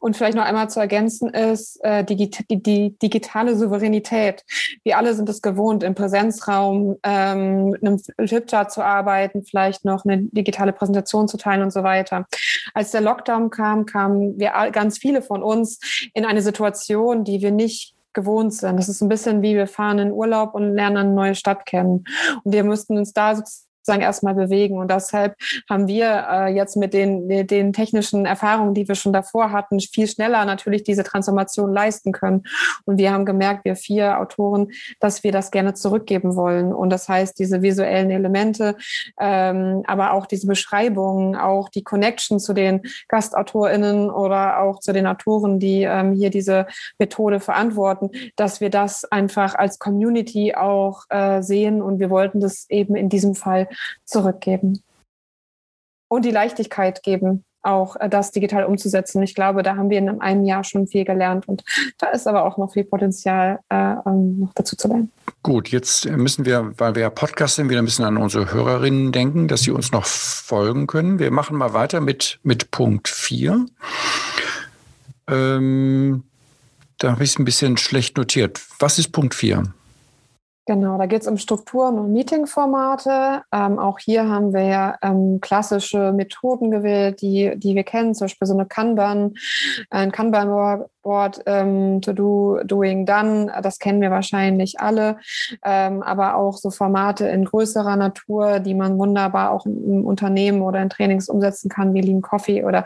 Und vielleicht noch einmal zu ergänzen ist äh, die, die, digitale Souveränität. Wir alle sind es gewohnt, im Präsenzraum ähm, mit einem Flipchart zu arbeiten, vielleicht noch eine digitale Präsentation zu teilen und so weiter. Als der Lockdown kam, kamen wir ganz viele von uns in eine Situation, die wir nicht gewohnt sind. Das ist ein bisschen wie wir fahren in Urlaub und lernen eine neue Stadt kennen. Und wir müssten uns da sozusagen sozusagen erstmal bewegen. Und deshalb haben wir äh, jetzt mit den, den technischen Erfahrungen, die wir schon davor hatten, viel schneller natürlich diese Transformation leisten können. Und wir haben gemerkt, wir vier Autoren, dass wir das gerne zurückgeben wollen. Und das heißt, diese visuellen Elemente, ähm, aber auch diese Beschreibungen, auch die Connection zu den GastautorInnen oder auch zu den Autoren, die ähm, hier diese Methode verantworten, dass wir das einfach als Community auch äh, sehen. Und wir wollten das eben in diesem Fall zurückgeben. Und die Leichtigkeit geben, auch äh, das digital umzusetzen. Ich glaube, da haben wir in einem Jahr schon viel gelernt und da ist aber auch noch viel Potenzial äh, ähm, noch dazu zu lernen. Gut, jetzt müssen wir, weil wir ja Podcast sind, wieder ein bisschen an unsere Hörerinnen denken, dass sie uns noch folgen können. Wir machen mal weiter mit, mit Punkt 4. Ähm, da habe ich es ein bisschen schlecht notiert. Was ist Punkt 4? Genau, da geht es um Strukturen und Meetingformate. Ähm, auch hier haben wir ähm, klassische Methoden gewählt, die, die wir kennen, zum Beispiel so eine Kanban, ein Kanban-Board Whiteboard, ähm, To Do, Doing Done, das kennen wir wahrscheinlich alle, ähm, aber auch so Formate in größerer Natur, die man wunderbar auch im Unternehmen oder in Trainings umsetzen kann, wie Lean Coffee oder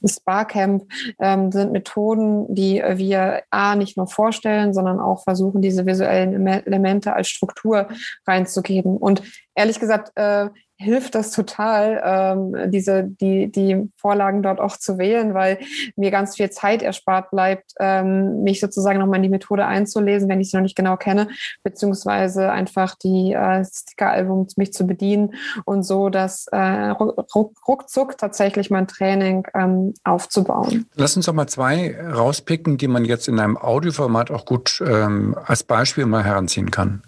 das Barcamp, ähm, sind Methoden, die wir A, nicht nur vorstellen, sondern auch versuchen, diese visuellen Elemente als Struktur reinzugeben. Und ehrlich gesagt, äh, hilft das total, ähm, diese, die, die Vorlagen dort auch zu wählen, weil mir ganz viel Zeit erspart bleibt, ähm, mich sozusagen nochmal in die Methode einzulesen, wenn ich sie noch nicht genau kenne, beziehungsweise einfach die äh, Sticker-Albums mich zu bedienen und so dass äh, ruck, ruckzuck tatsächlich mein Training ähm, aufzubauen. Lass uns doch mal zwei rauspicken, die man jetzt in einem Audioformat auch gut ähm, als Beispiel mal heranziehen kann.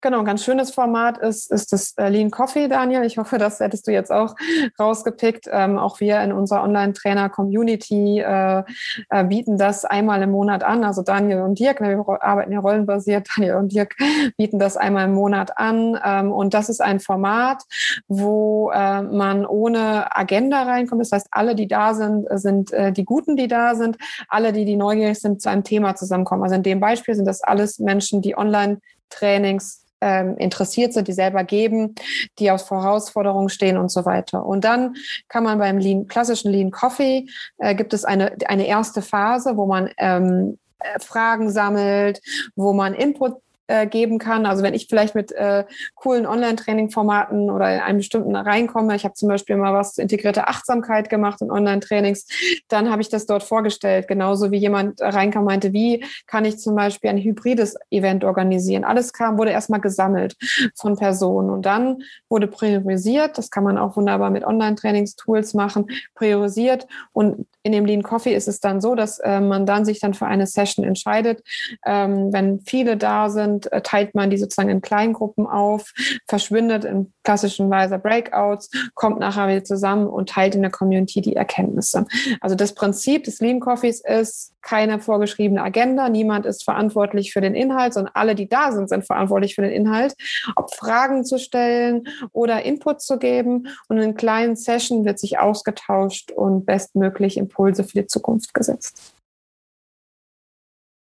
Genau, ein ganz schönes Format ist, ist das äh, Lean Coffee, Daniel. Ich hoffe, das hättest du jetzt auch *laughs* rausgepickt. Ähm, auch wir in unserer Online-Trainer-Community äh, äh, bieten das einmal im Monat an. Also Daniel und Dirk, ne, wir arbeiten ja rollenbasiert, *laughs* Daniel und Dirk bieten das einmal im Monat an. Ähm, und das ist ein Format, wo äh, man ohne Agenda reinkommt. Das heißt, alle, die da sind, sind äh, die Guten, die da sind. Alle, die, die neugierig sind, zu einem Thema zusammenkommen. Also in dem Beispiel sind das alles Menschen, die online Trainings ähm, interessiert sind, die selber geben, die aus Herausforderungen stehen und so weiter. Und dann kann man beim Lean, klassischen Lean Coffee, äh, gibt es eine, eine erste Phase, wo man ähm, äh, Fragen sammelt, wo man Input äh, geben kann. Also wenn ich vielleicht mit äh, coolen Online-Training-Formaten oder in einem bestimmten reinkomme, ich habe zum Beispiel mal was zur integrierte Achtsamkeit gemacht in Online-Trainings, dann habe ich das dort vorgestellt. Genauso wie jemand reinkam, meinte, wie kann ich zum Beispiel ein hybrides Event organisieren? Alles kam, wurde erstmal gesammelt von Personen und dann wurde priorisiert. Das kann man auch wunderbar mit Online-Trainings-Tools machen, priorisiert und in dem Lean Coffee ist es dann so, dass äh, man dann sich dann für eine Session entscheidet. Ähm, wenn viele da sind, äh, teilt man die sozusagen in Kleingruppen auf, verschwindet in klassischen Weise Breakouts, kommt nachher wieder zusammen und teilt in der Community die Erkenntnisse. Also das Prinzip des Lean Coffees ist keine vorgeschriebene Agenda. Niemand ist verantwortlich für den Inhalt, sondern alle, die da sind, sind verantwortlich für den Inhalt. Ob Fragen zu stellen oder Input zu geben. Und in kleinen Sessions wird sich ausgetauscht und bestmöglich Impulse für die Zukunft gesetzt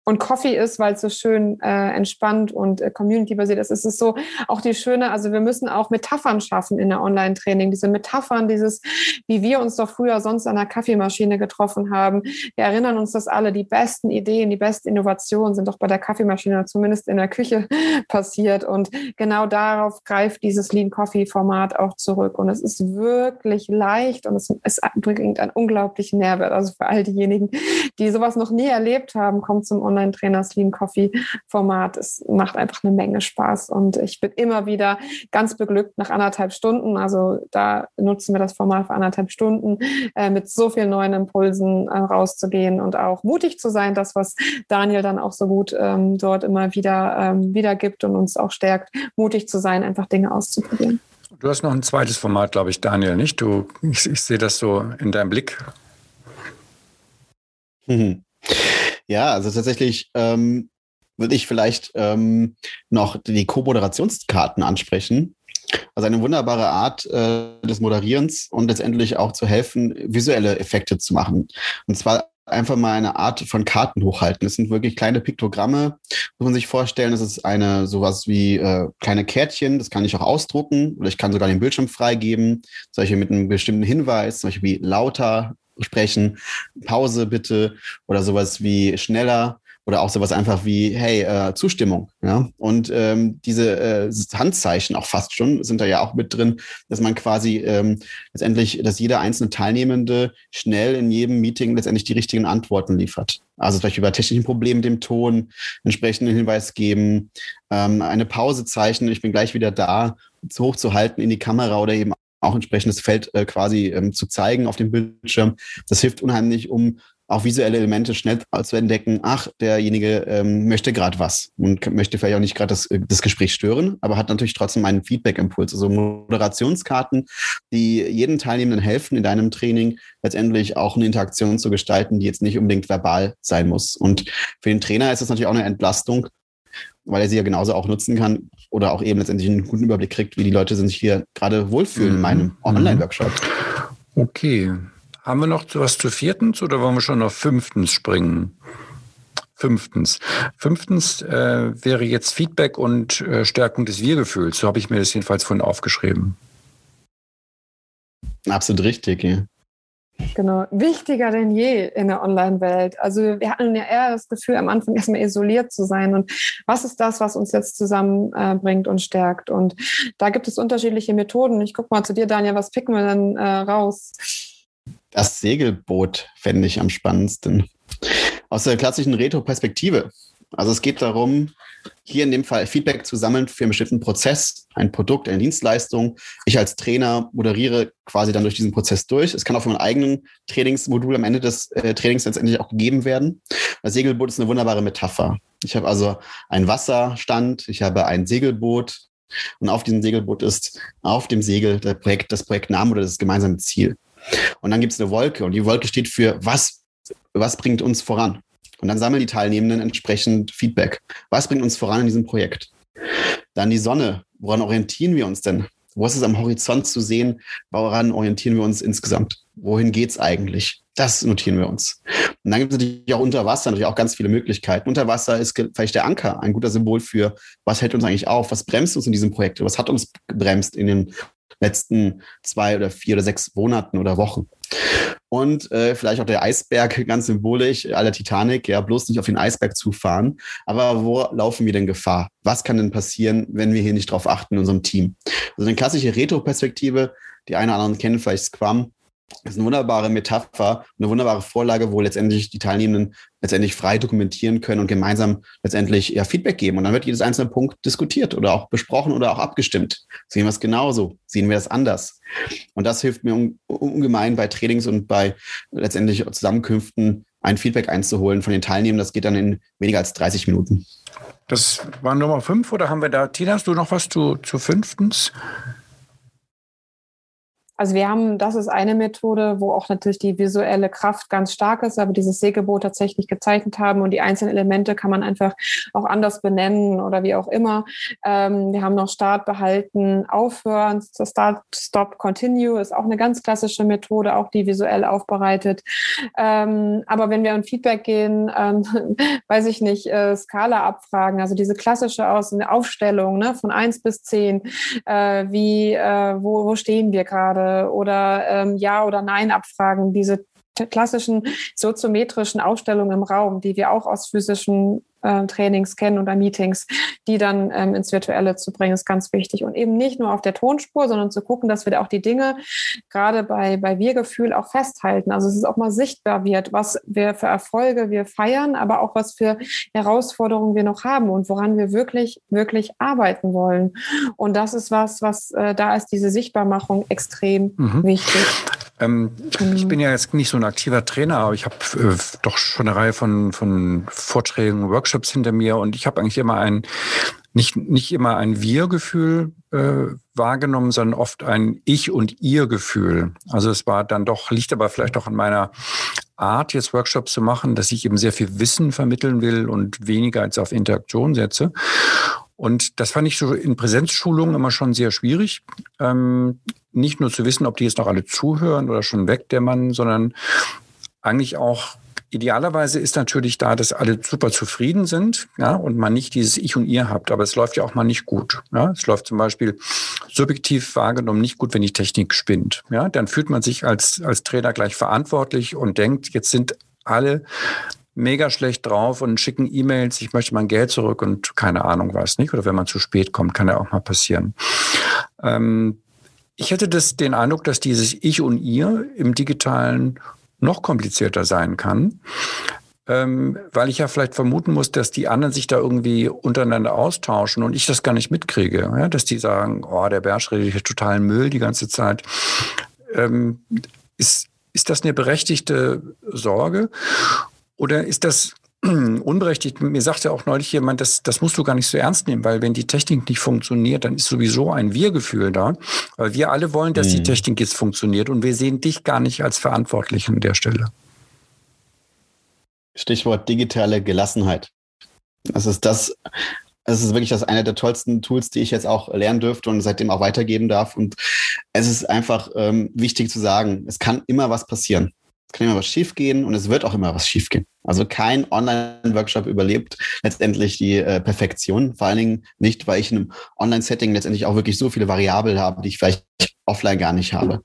und Coffee ist, weil es so schön äh, entspannt und äh, community-basiert ist. Es ist so auch die schöne, also wir müssen auch Metaphern schaffen in der Online-Training. Diese Metaphern, dieses, wie wir uns doch früher sonst an der Kaffeemaschine getroffen haben. Wir erinnern uns, dass alle die besten Ideen, die besten Innovationen sind doch bei der Kaffeemaschine, zumindest in der Küche *laughs* passiert. Und genau darauf greift dieses Lean Coffee-Format auch zurück. Und es ist wirklich leicht und es, es bringt einen unglaublichen Nährwert. Also für all diejenigen, die sowas noch nie erlebt haben, kommt zum Online Online-Trainers Lean Coffee Format. Es macht einfach eine Menge Spaß und ich bin immer wieder ganz beglückt nach anderthalb Stunden. Also da nutzen wir das Format für anderthalb Stunden, äh, mit so vielen neuen Impulsen äh, rauszugehen und auch mutig zu sein, das, was Daniel dann auch so gut ähm, dort immer wieder ähm, wiedergibt und uns auch stärkt, mutig zu sein, einfach Dinge auszuprobieren. Du hast noch ein zweites Format, glaube ich, Daniel, nicht? Du, ich, ich sehe das so in deinem Blick. Mhm. Ja, also tatsächlich ähm, würde ich vielleicht ähm, noch die Co-Moderationskarten ansprechen. Also eine wunderbare Art äh, des Moderierens und letztendlich auch zu helfen, visuelle Effekte zu machen. Und zwar einfach mal eine Art von Karten hochhalten. Das sind wirklich kleine Piktogramme, muss man sich vorstellen. Das ist eine sowas wie äh, kleine Kärtchen, das kann ich auch ausdrucken oder ich kann sogar den Bildschirm freigeben, solche mit einem bestimmten Hinweis, zum Beispiel wie lauter sprechen, Pause bitte oder sowas wie schneller oder auch sowas einfach wie, hey, äh, Zustimmung. Ja? Und ähm, diese äh, Handzeichen auch fast schon sind da ja auch mit drin, dass man quasi ähm, letztendlich, dass jeder einzelne Teilnehmende schnell in jedem Meeting letztendlich die richtigen Antworten liefert. Also vielleicht über technischen Probleme dem Ton entsprechenden Hinweis geben, ähm, eine Pause zeichnen, ich bin gleich wieder da, zu hoch zu halten in die Kamera oder eben auch entsprechendes Feld äh, quasi ähm, zu zeigen auf dem Bildschirm. Das hilft unheimlich, um auch visuelle Elemente schnell zu entdecken, ach, derjenige ähm, möchte gerade was und möchte vielleicht auch nicht gerade das, äh, das Gespräch stören, aber hat natürlich trotzdem einen Feedback-Impuls. Also Moderationskarten, die jedem Teilnehmenden helfen, in deinem Training letztendlich auch eine Interaktion zu gestalten, die jetzt nicht unbedingt verbal sein muss. Und für den Trainer ist das natürlich auch eine Entlastung, weil er sie ja genauso auch nutzen kann oder auch eben letztendlich einen guten Überblick kriegt, wie die Leute sich hier gerade wohlfühlen in meinem mhm. Online-Workshop. Okay. Haben wir noch was zu viertens oder wollen wir schon auf fünftens springen? Fünftens. Fünftens äh, wäre jetzt Feedback und äh, Stärkung des Wir-Gefühls. So habe ich mir das jedenfalls vorhin aufgeschrieben. Absolut richtig, ja. Genau, wichtiger denn je in der Online-Welt. Also wir hatten ja eher das Gefühl, am Anfang erstmal isoliert zu sein. Und was ist das, was uns jetzt zusammenbringt äh, und stärkt? Und da gibt es unterschiedliche Methoden. Ich gucke mal zu dir, Daniel, was picken wir denn äh, raus? Das Segelboot fände ich am spannendsten. Aus der klassischen Retro-Perspektive. Also es geht darum, hier in dem Fall Feedback zu sammeln für einen bestimmten Prozess, ein Produkt, eine Dienstleistung. Ich als Trainer moderiere quasi dann durch diesen Prozess durch. Es kann auch für meinen eigenen Trainingsmodul am Ende des äh, Trainings letztendlich auch gegeben werden. Das Segelboot ist eine wunderbare Metapher. Ich habe also einen Wasserstand, ich habe ein Segelboot und auf diesem Segelboot ist auf dem Segel der Projekt, das Projektname oder das gemeinsame Ziel. Und dann gibt es eine Wolke und die Wolke steht für was, was bringt uns voran? Und dann sammeln die Teilnehmenden entsprechend Feedback. Was bringt uns voran in diesem Projekt? Dann die Sonne. Woran orientieren wir uns denn? Wo ist es am Horizont zu sehen? Woran orientieren wir uns insgesamt? Wohin geht's eigentlich? Das notieren wir uns. Und dann gibt es natürlich auch unter Wasser natürlich auch ganz viele Möglichkeiten. Unter Wasser ist vielleicht der Anker ein guter Symbol für, was hält uns eigentlich auf? Was bremst uns in diesem Projekt? Was hat uns gebremst in den letzten zwei oder vier oder sechs Monaten oder Wochen? Und äh, vielleicht auch der Eisberg, *laughs* ganz symbolisch, aller Titanic, ja, bloß nicht auf den Eisberg zufahren. Aber wo laufen wir denn Gefahr? Was kann denn passieren, wenn wir hier nicht drauf achten in unserem Team? Also eine klassische Retro-Perspektive, die eine oder anderen kennen vielleicht Scrum, das ist eine wunderbare Metapher, eine wunderbare Vorlage, wo letztendlich die Teilnehmenden letztendlich frei dokumentieren können und gemeinsam letztendlich ja, Feedback geben. Und dann wird jedes einzelne Punkt diskutiert oder auch besprochen oder auch abgestimmt. Sehen wir es genauso? Sehen wir das anders? Und das hilft mir un ungemein bei Trainings und bei letztendlich Zusammenkünften ein Feedback einzuholen von den Teilnehmern. Das geht dann in weniger als 30 Minuten. Das war Nummer fünf oder haben wir da, Tina, hast du noch was zu, zu fünftens? Also wir haben, das ist eine Methode, wo auch natürlich die visuelle Kraft ganz stark ist, aber dieses Segelboot tatsächlich gezeichnet haben und die einzelnen Elemente kann man einfach auch anders benennen oder wie auch immer. Ähm, wir haben noch Start behalten, aufhören, Start, Stop, Continue ist auch eine ganz klassische Methode, auch die visuell aufbereitet. Ähm, aber wenn wir an Feedback gehen, ähm, *laughs* weiß ich nicht, äh, Skala abfragen, also diese klassische Aus eine Aufstellung ne, von eins bis zehn, äh, wie, äh, wo, wo stehen wir gerade? Oder ähm, Ja oder Nein abfragen, diese klassischen soziometrischen Ausstellungen im Raum, die wir auch aus physischen äh, Trainings kennen oder Meetings, die dann ähm, ins Virtuelle zu bringen, ist ganz wichtig. Und eben nicht nur auf der Tonspur, sondern zu gucken, dass wir da auch die Dinge gerade bei, bei Wir-Gefühl auch festhalten. Also dass es auch mal sichtbar wird, was wir für Erfolge wir feiern, aber auch was für Herausforderungen wir noch haben und woran wir wirklich, wirklich arbeiten wollen. Und das ist was, was äh, da ist diese Sichtbarmachung extrem mhm. wichtig. Ähm, mhm. Ich bin ja jetzt nicht so ein aktiver Trainer, aber ich habe äh, doch schon eine Reihe von, von Vorträgen, Workshops hinter mir und ich habe eigentlich immer ein, nicht, nicht immer ein Wir-Gefühl äh, wahrgenommen, sondern oft ein Ich- und Ihr-Gefühl. Also es war dann doch, liegt aber vielleicht auch an meiner Art, jetzt Workshops zu machen, dass ich eben sehr viel Wissen vermitteln will und weniger als auf Interaktion setze. Und das fand ich so in Präsenzschulungen immer schon sehr schwierig. Ähm, nicht nur zu wissen, ob die jetzt noch alle zuhören oder schon weg, der Mann, sondern eigentlich auch Idealerweise ist natürlich da, dass alle super zufrieden sind ja, und man nicht dieses Ich und Ihr habt. Aber es läuft ja auch mal nicht gut. Ja. Es läuft zum Beispiel subjektiv wahrgenommen nicht gut, wenn die Technik spinnt. Ja. Dann fühlt man sich als, als Trainer gleich verantwortlich und denkt, jetzt sind alle mega schlecht drauf und schicken E-Mails, ich möchte mein Geld zurück und keine Ahnung was, nicht? Oder wenn man zu spät kommt, kann ja auch mal passieren. Ähm, ich hätte das, den Eindruck, dass dieses Ich und Ihr im digitalen noch komplizierter sein kann, ähm, weil ich ja vielleicht vermuten muss, dass die anderen sich da irgendwie untereinander austauschen und ich das gar nicht mitkriege. Ja? Dass die sagen, oh, der Bersch redet hier totalen Müll die ganze Zeit. Ähm, ist, ist das eine berechtigte Sorge? Oder ist das *clears throat* unberechtigt? Mir sagte auch neulich jemand, das, das musst du gar nicht so ernst nehmen, weil wenn die Technik nicht funktioniert, dann ist sowieso ein Wir-Gefühl da. Weil wir alle wollen, dass mhm. die Technik jetzt funktioniert und wir sehen dich gar nicht als Verantwortlichen an der Stelle. Stichwort digitale Gelassenheit. Das ist das, es ist wirklich das eine der tollsten Tools, die ich jetzt auch lernen dürfte und seitdem auch weitergeben darf. Und es ist einfach ähm, wichtig zu sagen, es kann immer was passieren. Es kann immer was schiefgehen und es wird auch immer was schiefgehen. Also kein Online-Workshop überlebt letztendlich die äh, Perfektion. Vor allen Dingen nicht, weil ich in einem Online-Setting letztendlich auch wirklich so viele Variablen habe, die ich vielleicht offline gar nicht habe.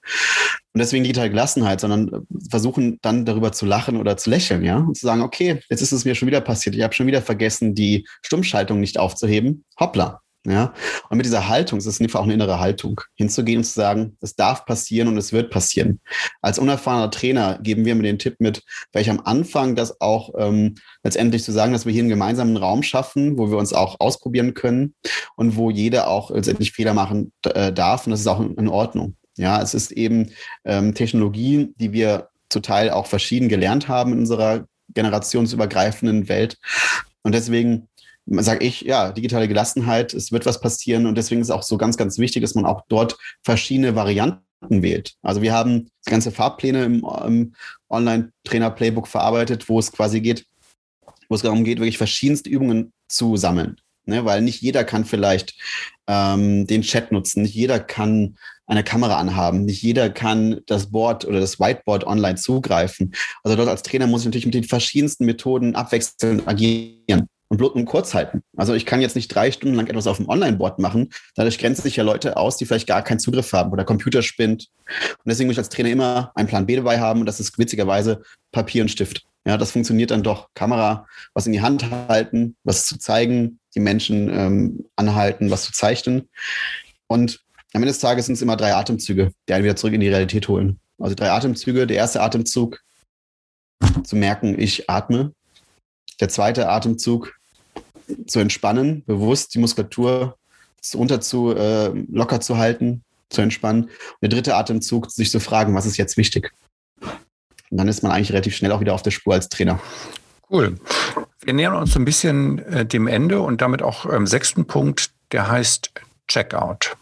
Und deswegen digitale Gelassenheit, sondern äh, versuchen dann darüber zu lachen oder zu lächeln, ja, und zu sagen, okay, jetzt ist es mir schon wieder passiert. Ich habe schon wieder vergessen, die Stummschaltung nicht aufzuheben. Hoppla, ja, und mit dieser Haltung, es ist in dem Fall auch eine innere Haltung, hinzugehen und zu sagen, es darf passieren und es wird passieren. Als unerfahrener Trainer geben wir mir den Tipp mit, weil ich am Anfang das auch ähm, letztendlich zu sagen, dass wir hier einen gemeinsamen Raum schaffen, wo wir uns auch ausprobieren können und wo jeder auch letztendlich Fehler machen äh, darf und das ist auch in, in Ordnung. Ja, es ist eben ähm, Technologie, die wir zum Teil auch verschieden gelernt haben in unserer generationsübergreifenden Welt. Und deswegen sage ich, ja, digitale Gelassenheit, es wird was passieren und deswegen ist es auch so ganz, ganz wichtig, dass man auch dort verschiedene Varianten wählt. Also wir haben ganze Fahrpläne im, im Online-Trainer-Playbook verarbeitet, wo es quasi geht, wo es darum geht, wirklich verschiedenste Übungen zu sammeln. Ne, weil nicht jeder kann vielleicht ähm, den Chat nutzen, nicht jeder kann eine Kamera anhaben, nicht jeder kann das Board oder das Whiteboard online zugreifen. Also dort als Trainer muss ich natürlich mit den verschiedensten Methoden abwechselnd agieren und bloß und kurz halten. Also ich kann jetzt nicht drei Stunden lang etwas auf dem Online-Board machen. Dadurch grenzen sich ja Leute aus, die vielleicht gar keinen Zugriff haben oder Computer spinnt. Und deswegen muss ich als Trainer immer einen Plan B dabei haben und das ist witzigerweise Papier und Stift. Ja, das funktioniert dann doch. Kamera, was in die Hand halten, was zu zeigen, die Menschen ähm, anhalten, was zu zeichnen. Und am Ende des Tages sind es immer drei Atemzüge, die einen wieder zurück in die Realität holen. Also drei Atemzüge. Der erste Atemzug, zu merken, ich atme. Der zweite Atemzug, zu entspannen, bewusst die Muskulatur runter zu äh, locker zu halten, zu entspannen. Und der dritte Atemzug, sich zu fragen, was ist jetzt wichtig? Und dann ist man eigentlich relativ schnell auch wieder auf der Spur als Trainer. Cool. Wir nähern uns ein bisschen äh, dem Ende und damit auch ähm, sechsten Punkt, der heißt Checkout.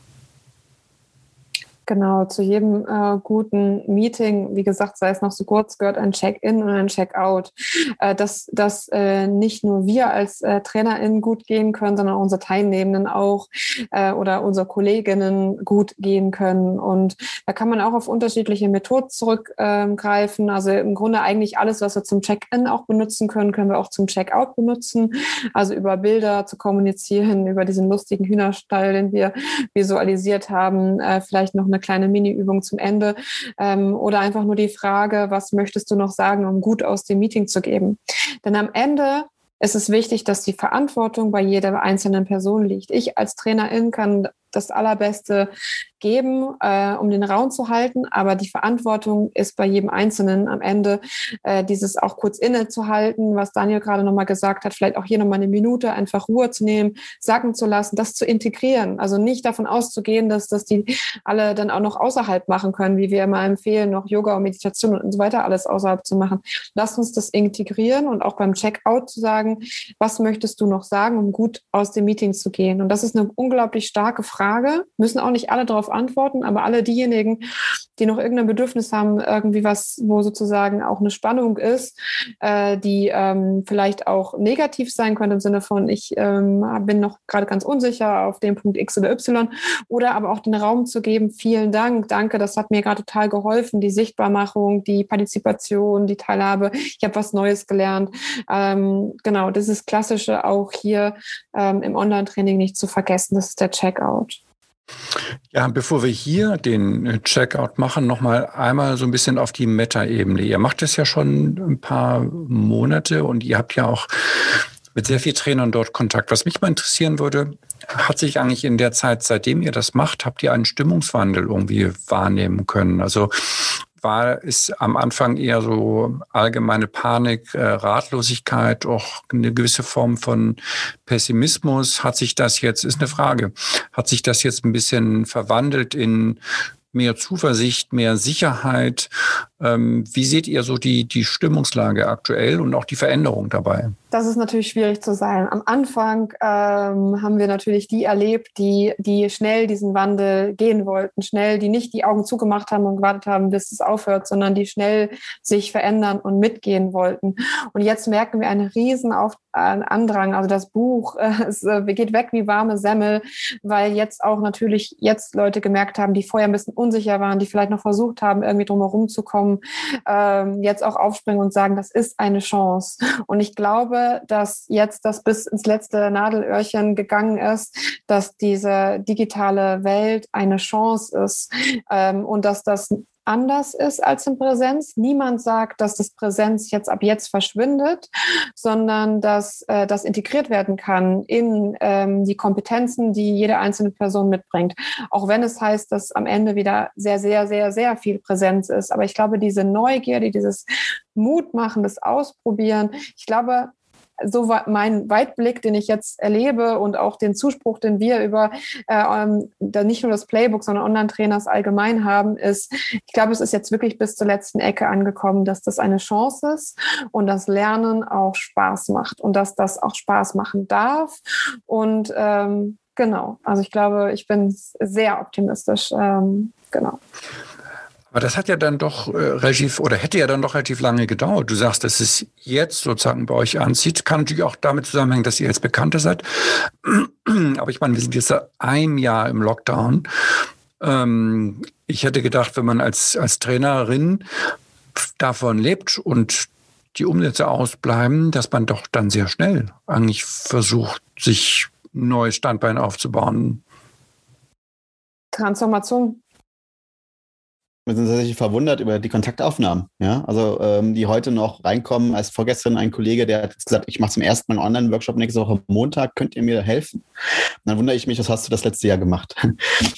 Genau, zu jedem äh, guten Meeting, wie gesagt, sei es noch so kurz, gehört ein Check-in und ein Check-out. Äh, dass dass äh, nicht nur wir als äh, TrainerInnen gut gehen können, sondern unsere Teilnehmenden auch äh, oder unsere Kolleginnen gut gehen können. Und da kann man auch auf unterschiedliche Methoden zurückgreifen. Ähm, also im Grunde eigentlich alles, was wir zum Check-in auch benutzen können, können wir auch zum Check-out benutzen. Also über Bilder zu kommunizieren, über diesen lustigen Hühnerstall, den wir visualisiert haben, äh, vielleicht noch eine kleine Mini-Übung zum Ende ähm, oder einfach nur die Frage, was möchtest du noch sagen, um gut aus dem Meeting zu geben. Denn am Ende ist es wichtig, dass die Verantwortung bei jeder einzelnen Person liegt. Ich als Trainerin kann das Allerbeste geben, äh, um den Raum zu halten. Aber die Verantwortung ist bei jedem Einzelnen am Ende, äh, dieses auch kurz innezuhalten, was Daniel gerade nochmal gesagt hat, vielleicht auch hier nochmal eine Minute einfach Ruhe zu nehmen, sacken zu lassen, das zu integrieren. Also nicht davon auszugehen, dass das die alle dann auch noch außerhalb machen können, wie wir immer empfehlen, noch Yoga und Meditation und so weiter alles außerhalb zu machen. Lasst uns das integrieren und auch beim Checkout zu sagen, was möchtest du noch sagen, um gut aus dem Meeting zu gehen? Und das ist eine unglaublich starke Frage. Müssen auch nicht alle darauf antworten, aber alle diejenigen, die noch irgendein Bedürfnis haben, irgendwie was, wo sozusagen auch eine Spannung ist, äh, die ähm, vielleicht auch negativ sein könnte im Sinne von, ich ähm, bin noch gerade ganz unsicher auf dem Punkt X oder Y, oder aber auch den Raum zu geben, vielen Dank, danke, das hat mir gerade total geholfen, die Sichtbarmachung, die Partizipation, die Teilhabe, ich habe was Neues gelernt. Ähm, genau, das ist klassische auch hier ähm, im Online-Training nicht zu vergessen, das ist der Checkout. Ja, bevor wir hier den äh, Checkout machen, nochmal einmal so ein bisschen auf die Meta-Ebene. Ihr macht es ja schon ein paar Monate und ihr habt ja auch mit sehr vielen Trainern dort Kontakt. Was mich mal interessieren würde, hat sich eigentlich in der Zeit, seitdem ihr das macht, habt ihr einen Stimmungswandel irgendwie wahrnehmen können? Also war es am Anfang eher so allgemeine Panik, äh, Ratlosigkeit, auch eine gewisse Form von Pessimismus. Hat sich das jetzt, ist eine Frage, hat sich das jetzt ein bisschen verwandelt in mehr Zuversicht, mehr Sicherheit? Ähm, wie seht ihr so die, die Stimmungslage aktuell und auch die Veränderung dabei? Das ist natürlich schwierig zu sein. Am Anfang ähm, haben wir natürlich die erlebt, die, die schnell diesen Wandel gehen wollten, schnell, die nicht die Augen zugemacht haben und gewartet haben, bis es aufhört, sondern die schnell sich verändern und mitgehen wollten. Und jetzt merken wir einen riesen Auf äh, Andrang. Also das Buch *laughs* es äh, geht weg wie warme Semmel, weil jetzt auch natürlich jetzt Leute gemerkt haben, die vorher ein bisschen unsicher waren, die vielleicht noch versucht haben, irgendwie drumherum zu kommen, ähm, jetzt auch aufspringen und sagen, das ist eine Chance. Und ich glaube, dass jetzt das bis ins letzte Nadelöhrchen gegangen ist, dass diese digitale Welt eine Chance ist ähm, und dass das anders ist als in Präsenz. Niemand sagt, dass das Präsenz jetzt ab jetzt verschwindet, sondern dass äh, das integriert werden kann in ähm, die Kompetenzen, die jede einzelne Person mitbringt. Auch wenn es heißt, dass am Ende wieder sehr, sehr, sehr, sehr viel Präsenz ist. Aber ich glaube, diese Neugierde, dieses Mut machen, das Ausprobieren, ich glaube, so mein Weitblick, den ich jetzt erlebe und auch den Zuspruch, den wir über äh, ähm, nicht nur das Playbook, sondern Online-Trainers allgemein haben, ist, ich glaube, es ist jetzt wirklich bis zur letzten Ecke angekommen, dass das eine Chance ist und das Lernen auch Spaß macht und dass das auch Spaß machen darf. Und ähm, genau, also ich glaube, ich bin sehr optimistisch. Ähm, genau. Aber das hat ja dann doch äh, relativ oder hätte ja dann doch relativ lange gedauert. Du sagst, dass es jetzt sozusagen bei euch anzieht. Kann natürlich auch damit zusammenhängen, dass ihr jetzt bekannter seid. *clears throat* Aber ich meine, wir sind jetzt ein Jahr im Lockdown. Ähm, ich hätte gedacht, wenn man als, als Trainerin davon lebt und die Umsätze ausbleiben, dass man doch dann sehr schnell eigentlich versucht, sich ein neues Standbein aufzubauen. Transformation wir sind tatsächlich verwundert über die Kontaktaufnahmen, ja, also ähm, die heute noch reinkommen. Als vorgestern ein Kollege, der hat gesagt, ich mache zum ersten Mal einen Online-Workshop nächste Woche Montag, könnt ihr mir helfen? Und dann wundere ich mich, was hast du das letzte Jahr gemacht?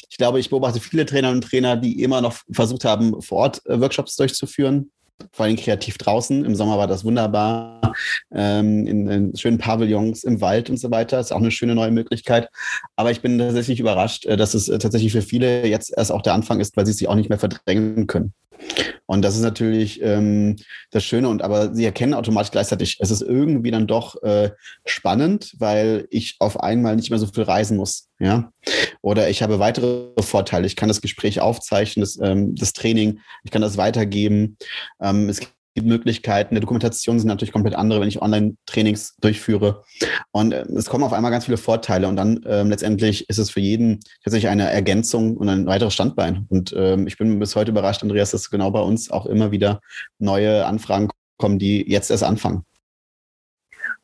Ich glaube, ich beobachte viele Trainerinnen und Trainer, die immer noch versucht haben, vor Ort äh, Workshops durchzuführen, vor allem kreativ draußen. Im Sommer war das wunderbar, ähm, in, in, schönen Pavillons im Wald und so weiter. Ist auch eine schöne neue Möglichkeit. Aber ich bin tatsächlich überrascht, äh, dass es äh, tatsächlich für viele jetzt erst auch der Anfang ist, weil sie sich auch nicht mehr verdrängen können. Und das ist natürlich ähm, das Schöne. Und aber sie erkennen automatisch gleichzeitig, es ist irgendwie dann doch äh, spannend, weil ich auf einmal nicht mehr so viel reisen muss. Ja. Oder ich habe weitere Vorteile. Ich kann das Gespräch aufzeichnen, das, ähm, das Training, ich kann das weitergeben. Ähm, es die Möglichkeiten der Dokumentation sind natürlich komplett andere, wenn ich Online-Trainings durchführe. Und äh, es kommen auf einmal ganz viele Vorteile und dann ähm, letztendlich ist es für jeden tatsächlich eine Ergänzung und ein weiteres Standbein. Und ähm, ich bin bis heute überrascht, Andreas, dass genau bei uns auch immer wieder neue Anfragen kommen, die jetzt erst anfangen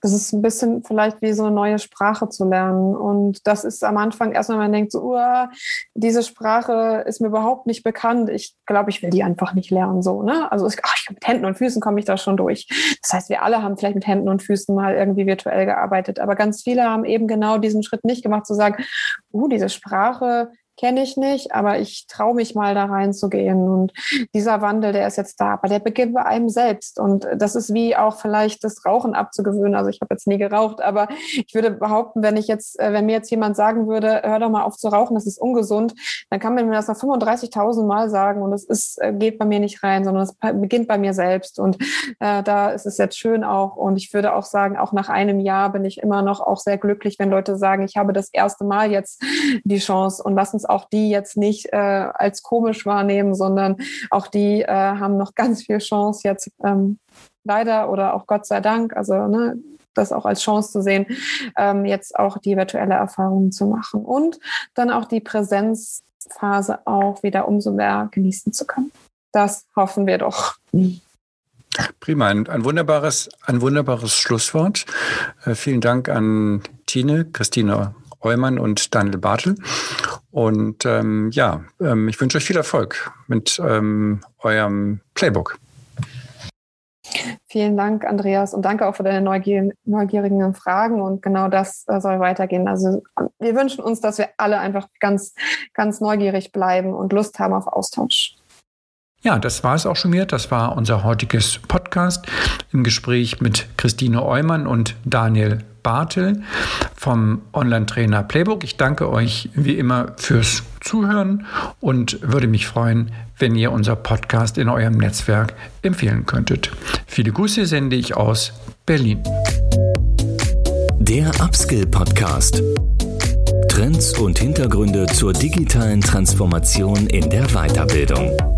das ist ein bisschen vielleicht wie so eine neue Sprache zu lernen. Und das ist am Anfang erstmal, man denkt so, uh, diese Sprache ist mir überhaupt nicht bekannt. Ich glaube, ich will die einfach nicht lernen, so, ne? Also, ich, ach, mit Händen und Füßen komme ich da schon durch. Das heißt, wir alle haben vielleicht mit Händen und Füßen mal irgendwie virtuell gearbeitet. Aber ganz viele haben eben genau diesen Schritt nicht gemacht, zu sagen, uh, diese Sprache, kenne ich nicht, aber ich traue mich mal da reinzugehen. Und dieser Wandel, der ist jetzt da, aber der beginnt bei einem selbst. Und das ist wie auch vielleicht das Rauchen abzugewöhnen. Also ich habe jetzt nie geraucht, aber ich würde behaupten, wenn ich jetzt, äh, wenn mir jetzt jemand sagen würde, hör doch mal auf zu rauchen, das ist ungesund, dann kann man mir das noch 35.000 Mal sagen und es ist, äh, geht bei mir nicht rein, sondern es beginnt bei mir selbst. Und äh, da ist es jetzt schön auch. Und ich würde auch sagen, auch nach einem Jahr bin ich immer noch auch sehr glücklich, wenn Leute sagen, ich habe das erste Mal jetzt die Chance und lass uns auch die jetzt nicht äh, als komisch wahrnehmen, sondern auch die äh, haben noch ganz viel Chance jetzt ähm, leider oder auch Gott sei Dank, also ne, das auch als Chance zu sehen, ähm, jetzt auch die virtuelle Erfahrung zu machen und dann auch die Präsenzphase auch wieder umso mehr genießen zu können. Das hoffen wir doch. Prima, ein, ein, wunderbares, ein wunderbares Schlusswort. Äh, vielen Dank an Tine, Christine Eumann und Daniel Bartel. Und ähm, ja, ähm, ich wünsche euch viel Erfolg mit ähm, eurem Playbook. Vielen Dank, Andreas, und danke auch für deine neugier neugierigen Fragen. Und genau das äh, soll weitergehen. Also wir wünschen uns, dass wir alle einfach ganz, ganz neugierig bleiben und Lust haben auf Austausch. Ja, das war es auch schon wieder. Das war unser heutiges Podcast im Gespräch mit Christine Eumann und Daniel Bartel vom Online-Trainer Playbook. Ich danke euch wie immer fürs Zuhören und würde mich freuen, wenn ihr unser Podcast in eurem Netzwerk empfehlen könntet. Viele Grüße sende ich aus Berlin. Der Upskill Podcast. Trends und Hintergründe zur digitalen Transformation in der Weiterbildung.